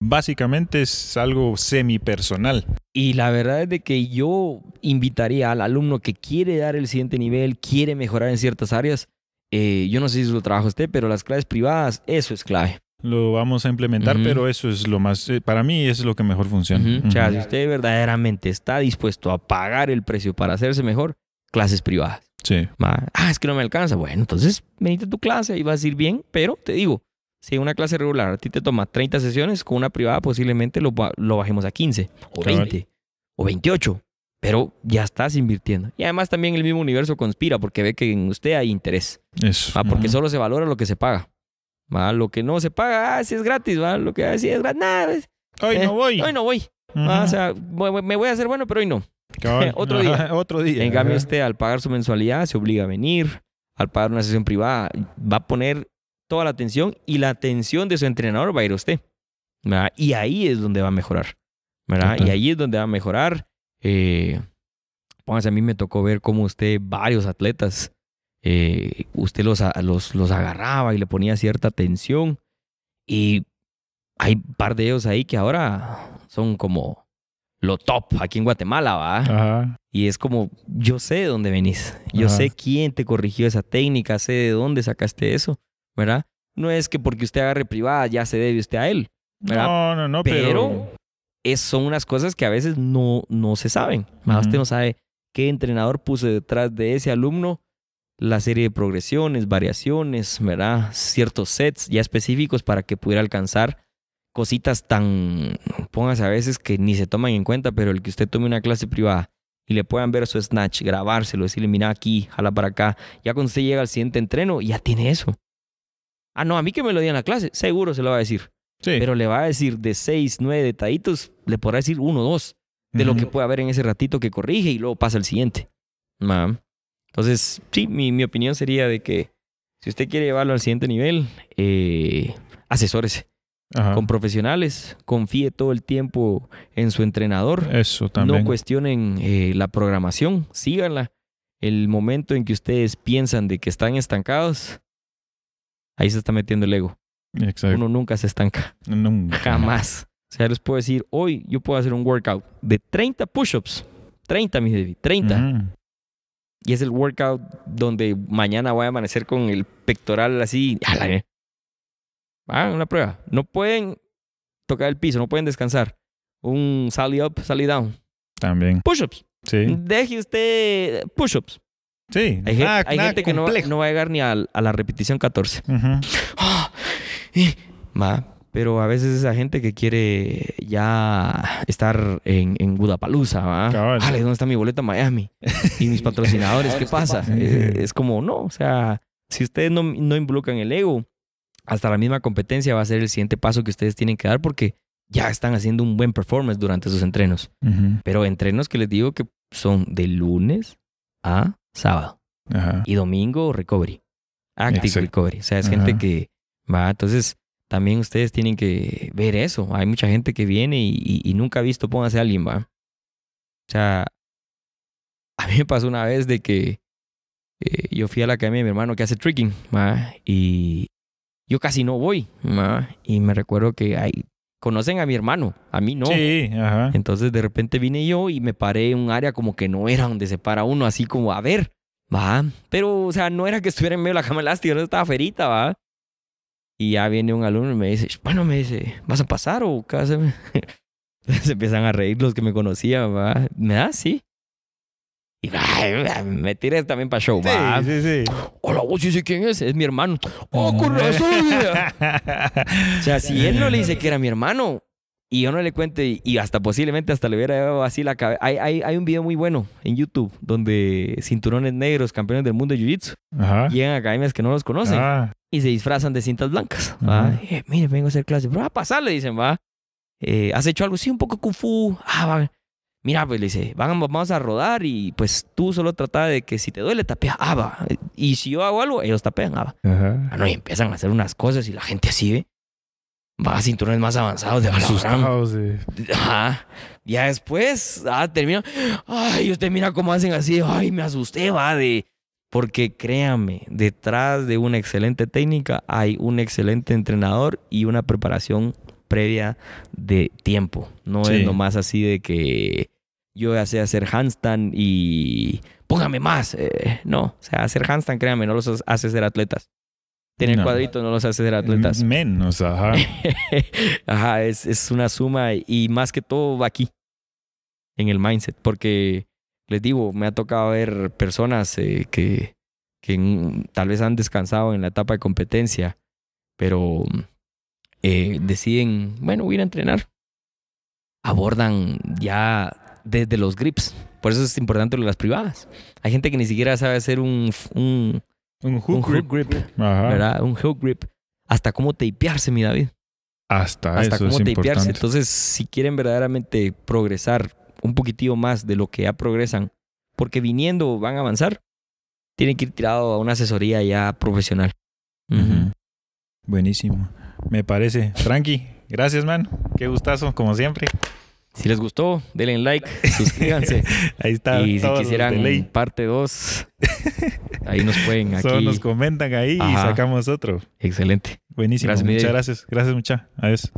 Básicamente es algo semipersonal. Y la verdad es de que yo invitaría al alumno que quiere dar el siguiente nivel, quiere mejorar en ciertas áreas. eh, yo no sé si lo trabaja usted, pero las clases privadas, eso es clave. Lo vamos a implementar, Ujú. pero eso es lo más, eh, para mí eso es lo que mejor funciona. Ujú. O sea, si usted verdaderamente está dispuesto a pagar el precio para hacerse mejor, clases privadas. Sí, Ma, Ah, es que no me alcanza. Bueno, entonces venite a tu clase y vas a ir bien, pero te digo, si una clase regular a ti te toma 30 sesiones, con una privada posiblemente lo, lo bajemos a 15 o Cabal. 20 o 28, pero ya estás invirtiendo. Y además también el mismo universo conspira porque ve que en usted hay interés, eso. ¿va? porque solo se valora lo que se paga. ¿Va? Lo que no se paga, ah, si es gratis, ¿va? lo que ah, si es gratis, nada, Hoy eh, no voy. hoy no voy. O sea, voy- me voy a hacer bueno, pero hoy no. Otro día. Otro día. En cambio, usted al pagar su mensualidad se obliga a venir, al pagar una sesión privada va a poner toda la atención y la atención de su entrenador va a ir a usted. ¿verdad? Y ahí es donde va a mejorar. Y ahí es donde va a mejorar. Eh, póngase, a mí me tocó ver cómo usted, varios atletas, eh, usted los, los, los agarraba y le ponía cierta atención. Y hay un par de ellos ahí que ahora son como lo top aquí en Guatemala, ¿va? Ajá. Y es como, yo sé de dónde venís. Yo Ajá. sé quién te corrigió esa técnica, sé de dónde sacaste eso, ¿verdad? No es que porque usted agarre privada ya se debe usted a él, ¿verdad? No, no, no, pero pero. es, son unas cosas que a veces no, no se saben. ¿verdad? Ujú. Usted no sabe qué entrenador puso detrás de ese alumno la serie de progresiones, variaciones, ¿verdad? Ciertos sets ya específicos para que pudiera alcanzar cositas tan, póngase a veces que ni se toman en cuenta, pero el que usted tome una clase privada y le puedan ver su snatch, grabárselo, decirle, mira aquí, jala para acá, ya cuando usted llega al siguiente entreno, ya tiene eso. Ah, no, a mí que me lo diga en la clase, seguro se lo va a decir. Sí. Pero le va a decir de seis, nueve detallitos, le podrá decir uno o dos de lo que puede haber en ese ratito que corrige y luego pasa al siguiente. Ma. Entonces, sí, mi, mi opinión sería de que si usted quiere llevarlo al siguiente nivel, eh, asesórese Ajá. con profesionales, confíe todo el tiempo en su entrenador, Eso también. no cuestionen eh, la programación, síganla. El momento en que ustedes piensan de que están estancados, ahí se está metiendo el ego. Exacto. Uno nunca se estanca. Nunca. Jamás. O sea, les puedo decir, hoy yo puedo hacer un workout de 30 push-ups. 30, mi David, 30. Ujú. Y es el workout donde mañana voy a amanecer con el pectoral así. Ah, una prueba. No pueden tocar el piso, no pueden descansar. Un sally up, sally down. También. Push-ups. Sí. Deje usted push-ups. Sí. Hay, gen- Nada- hay nada gente que no, va- complejo. no va a llegar ni a, la repetición 14. Ujú. ¡Ah! Eh, Ma, pero a veces esa gente que quiere ya estar en, en Budapalooza, ¿va? Vale, ¿dónde está mi boleto a Miami? Y mis patrocinadores, ¿qué pasa? Eh, Es como, no, o sea, si ustedes no, no involucran el ego, hasta la misma competencia va a ser el siguiente paso que ustedes tienen que dar porque ya están haciendo un buen performance durante sus entrenos. Pero entrenos que les digo que son de lunes a sábado Ajá. y domingo recovery. Active Exacto. recovery. O sea, es Ajá. gente que va. Entonces, también ustedes tienen que ver eso. Hay mucha gente que viene y, y- y nunca ha visto, póngase a alguien, va. O sea, a mí me pasó una vez de que eh, yo fui a la academia de mi hermano que hace tricking, ¿va? y yo casi no voy, ¿va? y me recuerdo que hay, conocen a mi hermano, a mí no. Sí, ajá. Entonces de repente vine yo y me paré en un área como que no era donde se para uno, así como a ver, va. Pero, o sea, no era que estuviera en medio de la cama elástica, no estaba ferita, va. Y ya viene un alumno y me dice, bueno, me dice, ¿vas a pasar o qué vas a hacer?" se empiezan a reír los que me conocían, va. ¿Me da? Sí. Y me tiré también para show, va. Sí, sí, sí. Hola, vos sí sé quién es, es mi hermano. Oh, con razón. O sea, si él no le dice que era mi hermano y yo no le cuente y hasta posiblemente hasta le hubiera dado así la cabeza. Hay, hay, hay un video muy bueno en YouTube donde cinturones negros, campeones del mundo de Jiu-Jitsu, llegan a academias que no los conocen Ah, y se disfrazan de cintas blancas. Eh, mire, vengo a hacer clase. Va a pasar, le dicen, va. Eh, ¿Has hecho algo? Sí, un poco kung fu. Ah, va. Mira, pues le dice, vamos a rodar y pues tú solo trata de que si te duele, tapea. Ah, va. Y si yo hago algo, ellos tapean. Ah, va. ajá. Ah, no, y empiezan a hacer unas cosas y la gente así ve. Va a cinturones más avanzados de. Asustados. eh. Ajá. Ya después, ah, termina. Ay, usted mira cómo hacen así. Ay, me asusté, va, de. Porque créame, detrás de una excelente técnica hay un excelente entrenador y una preparación previa de tiempo. No Sí. es nomás así de que yo ya sé hacer handstand y póngame más. Eh, no, o sea, hacer handstand, créame, no los hace ser atletas. Tener No. cuadritos no los hace ser atletas. Menos, ajá. Ajá, es, es una suma y más que todo va aquí, en el mindset, porque les digo, me ha tocado ver personas eh, que, que tal vez han descansado en la etapa de competencia, pero eh, deciden, bueno, voy a ir a entrenar. Abordan ya desde los grips. Por eso es importante las privadas. Hay gente que ni siquiera sabe hacer un, un, Un un hook grip. grip, Ajá. ¿verdad? Un hook grip. Hasta cómo tapearse, mi David. Hasta, hasta eso cómo es tapearse. importante. Entonces, si quieren verdaderamente progresar un poquitillo más de lo que ya progresan, porque viniendo van a avanzar, tienen que ir tirado a una asesoría ya profesional. Buenísimo. Me parece. Frankie, gracias, man. Qué gustazo, como siempre. Si les gustó, denle like, suscríbanse. Ahí está. y si quisieran parte 2, ahí nos pueden Solo aquí. nos comentan ahí y sacamos otro. Excelente. Buenísimo. Gracias, Muchas gracias. Gracias, mucha. Adiós.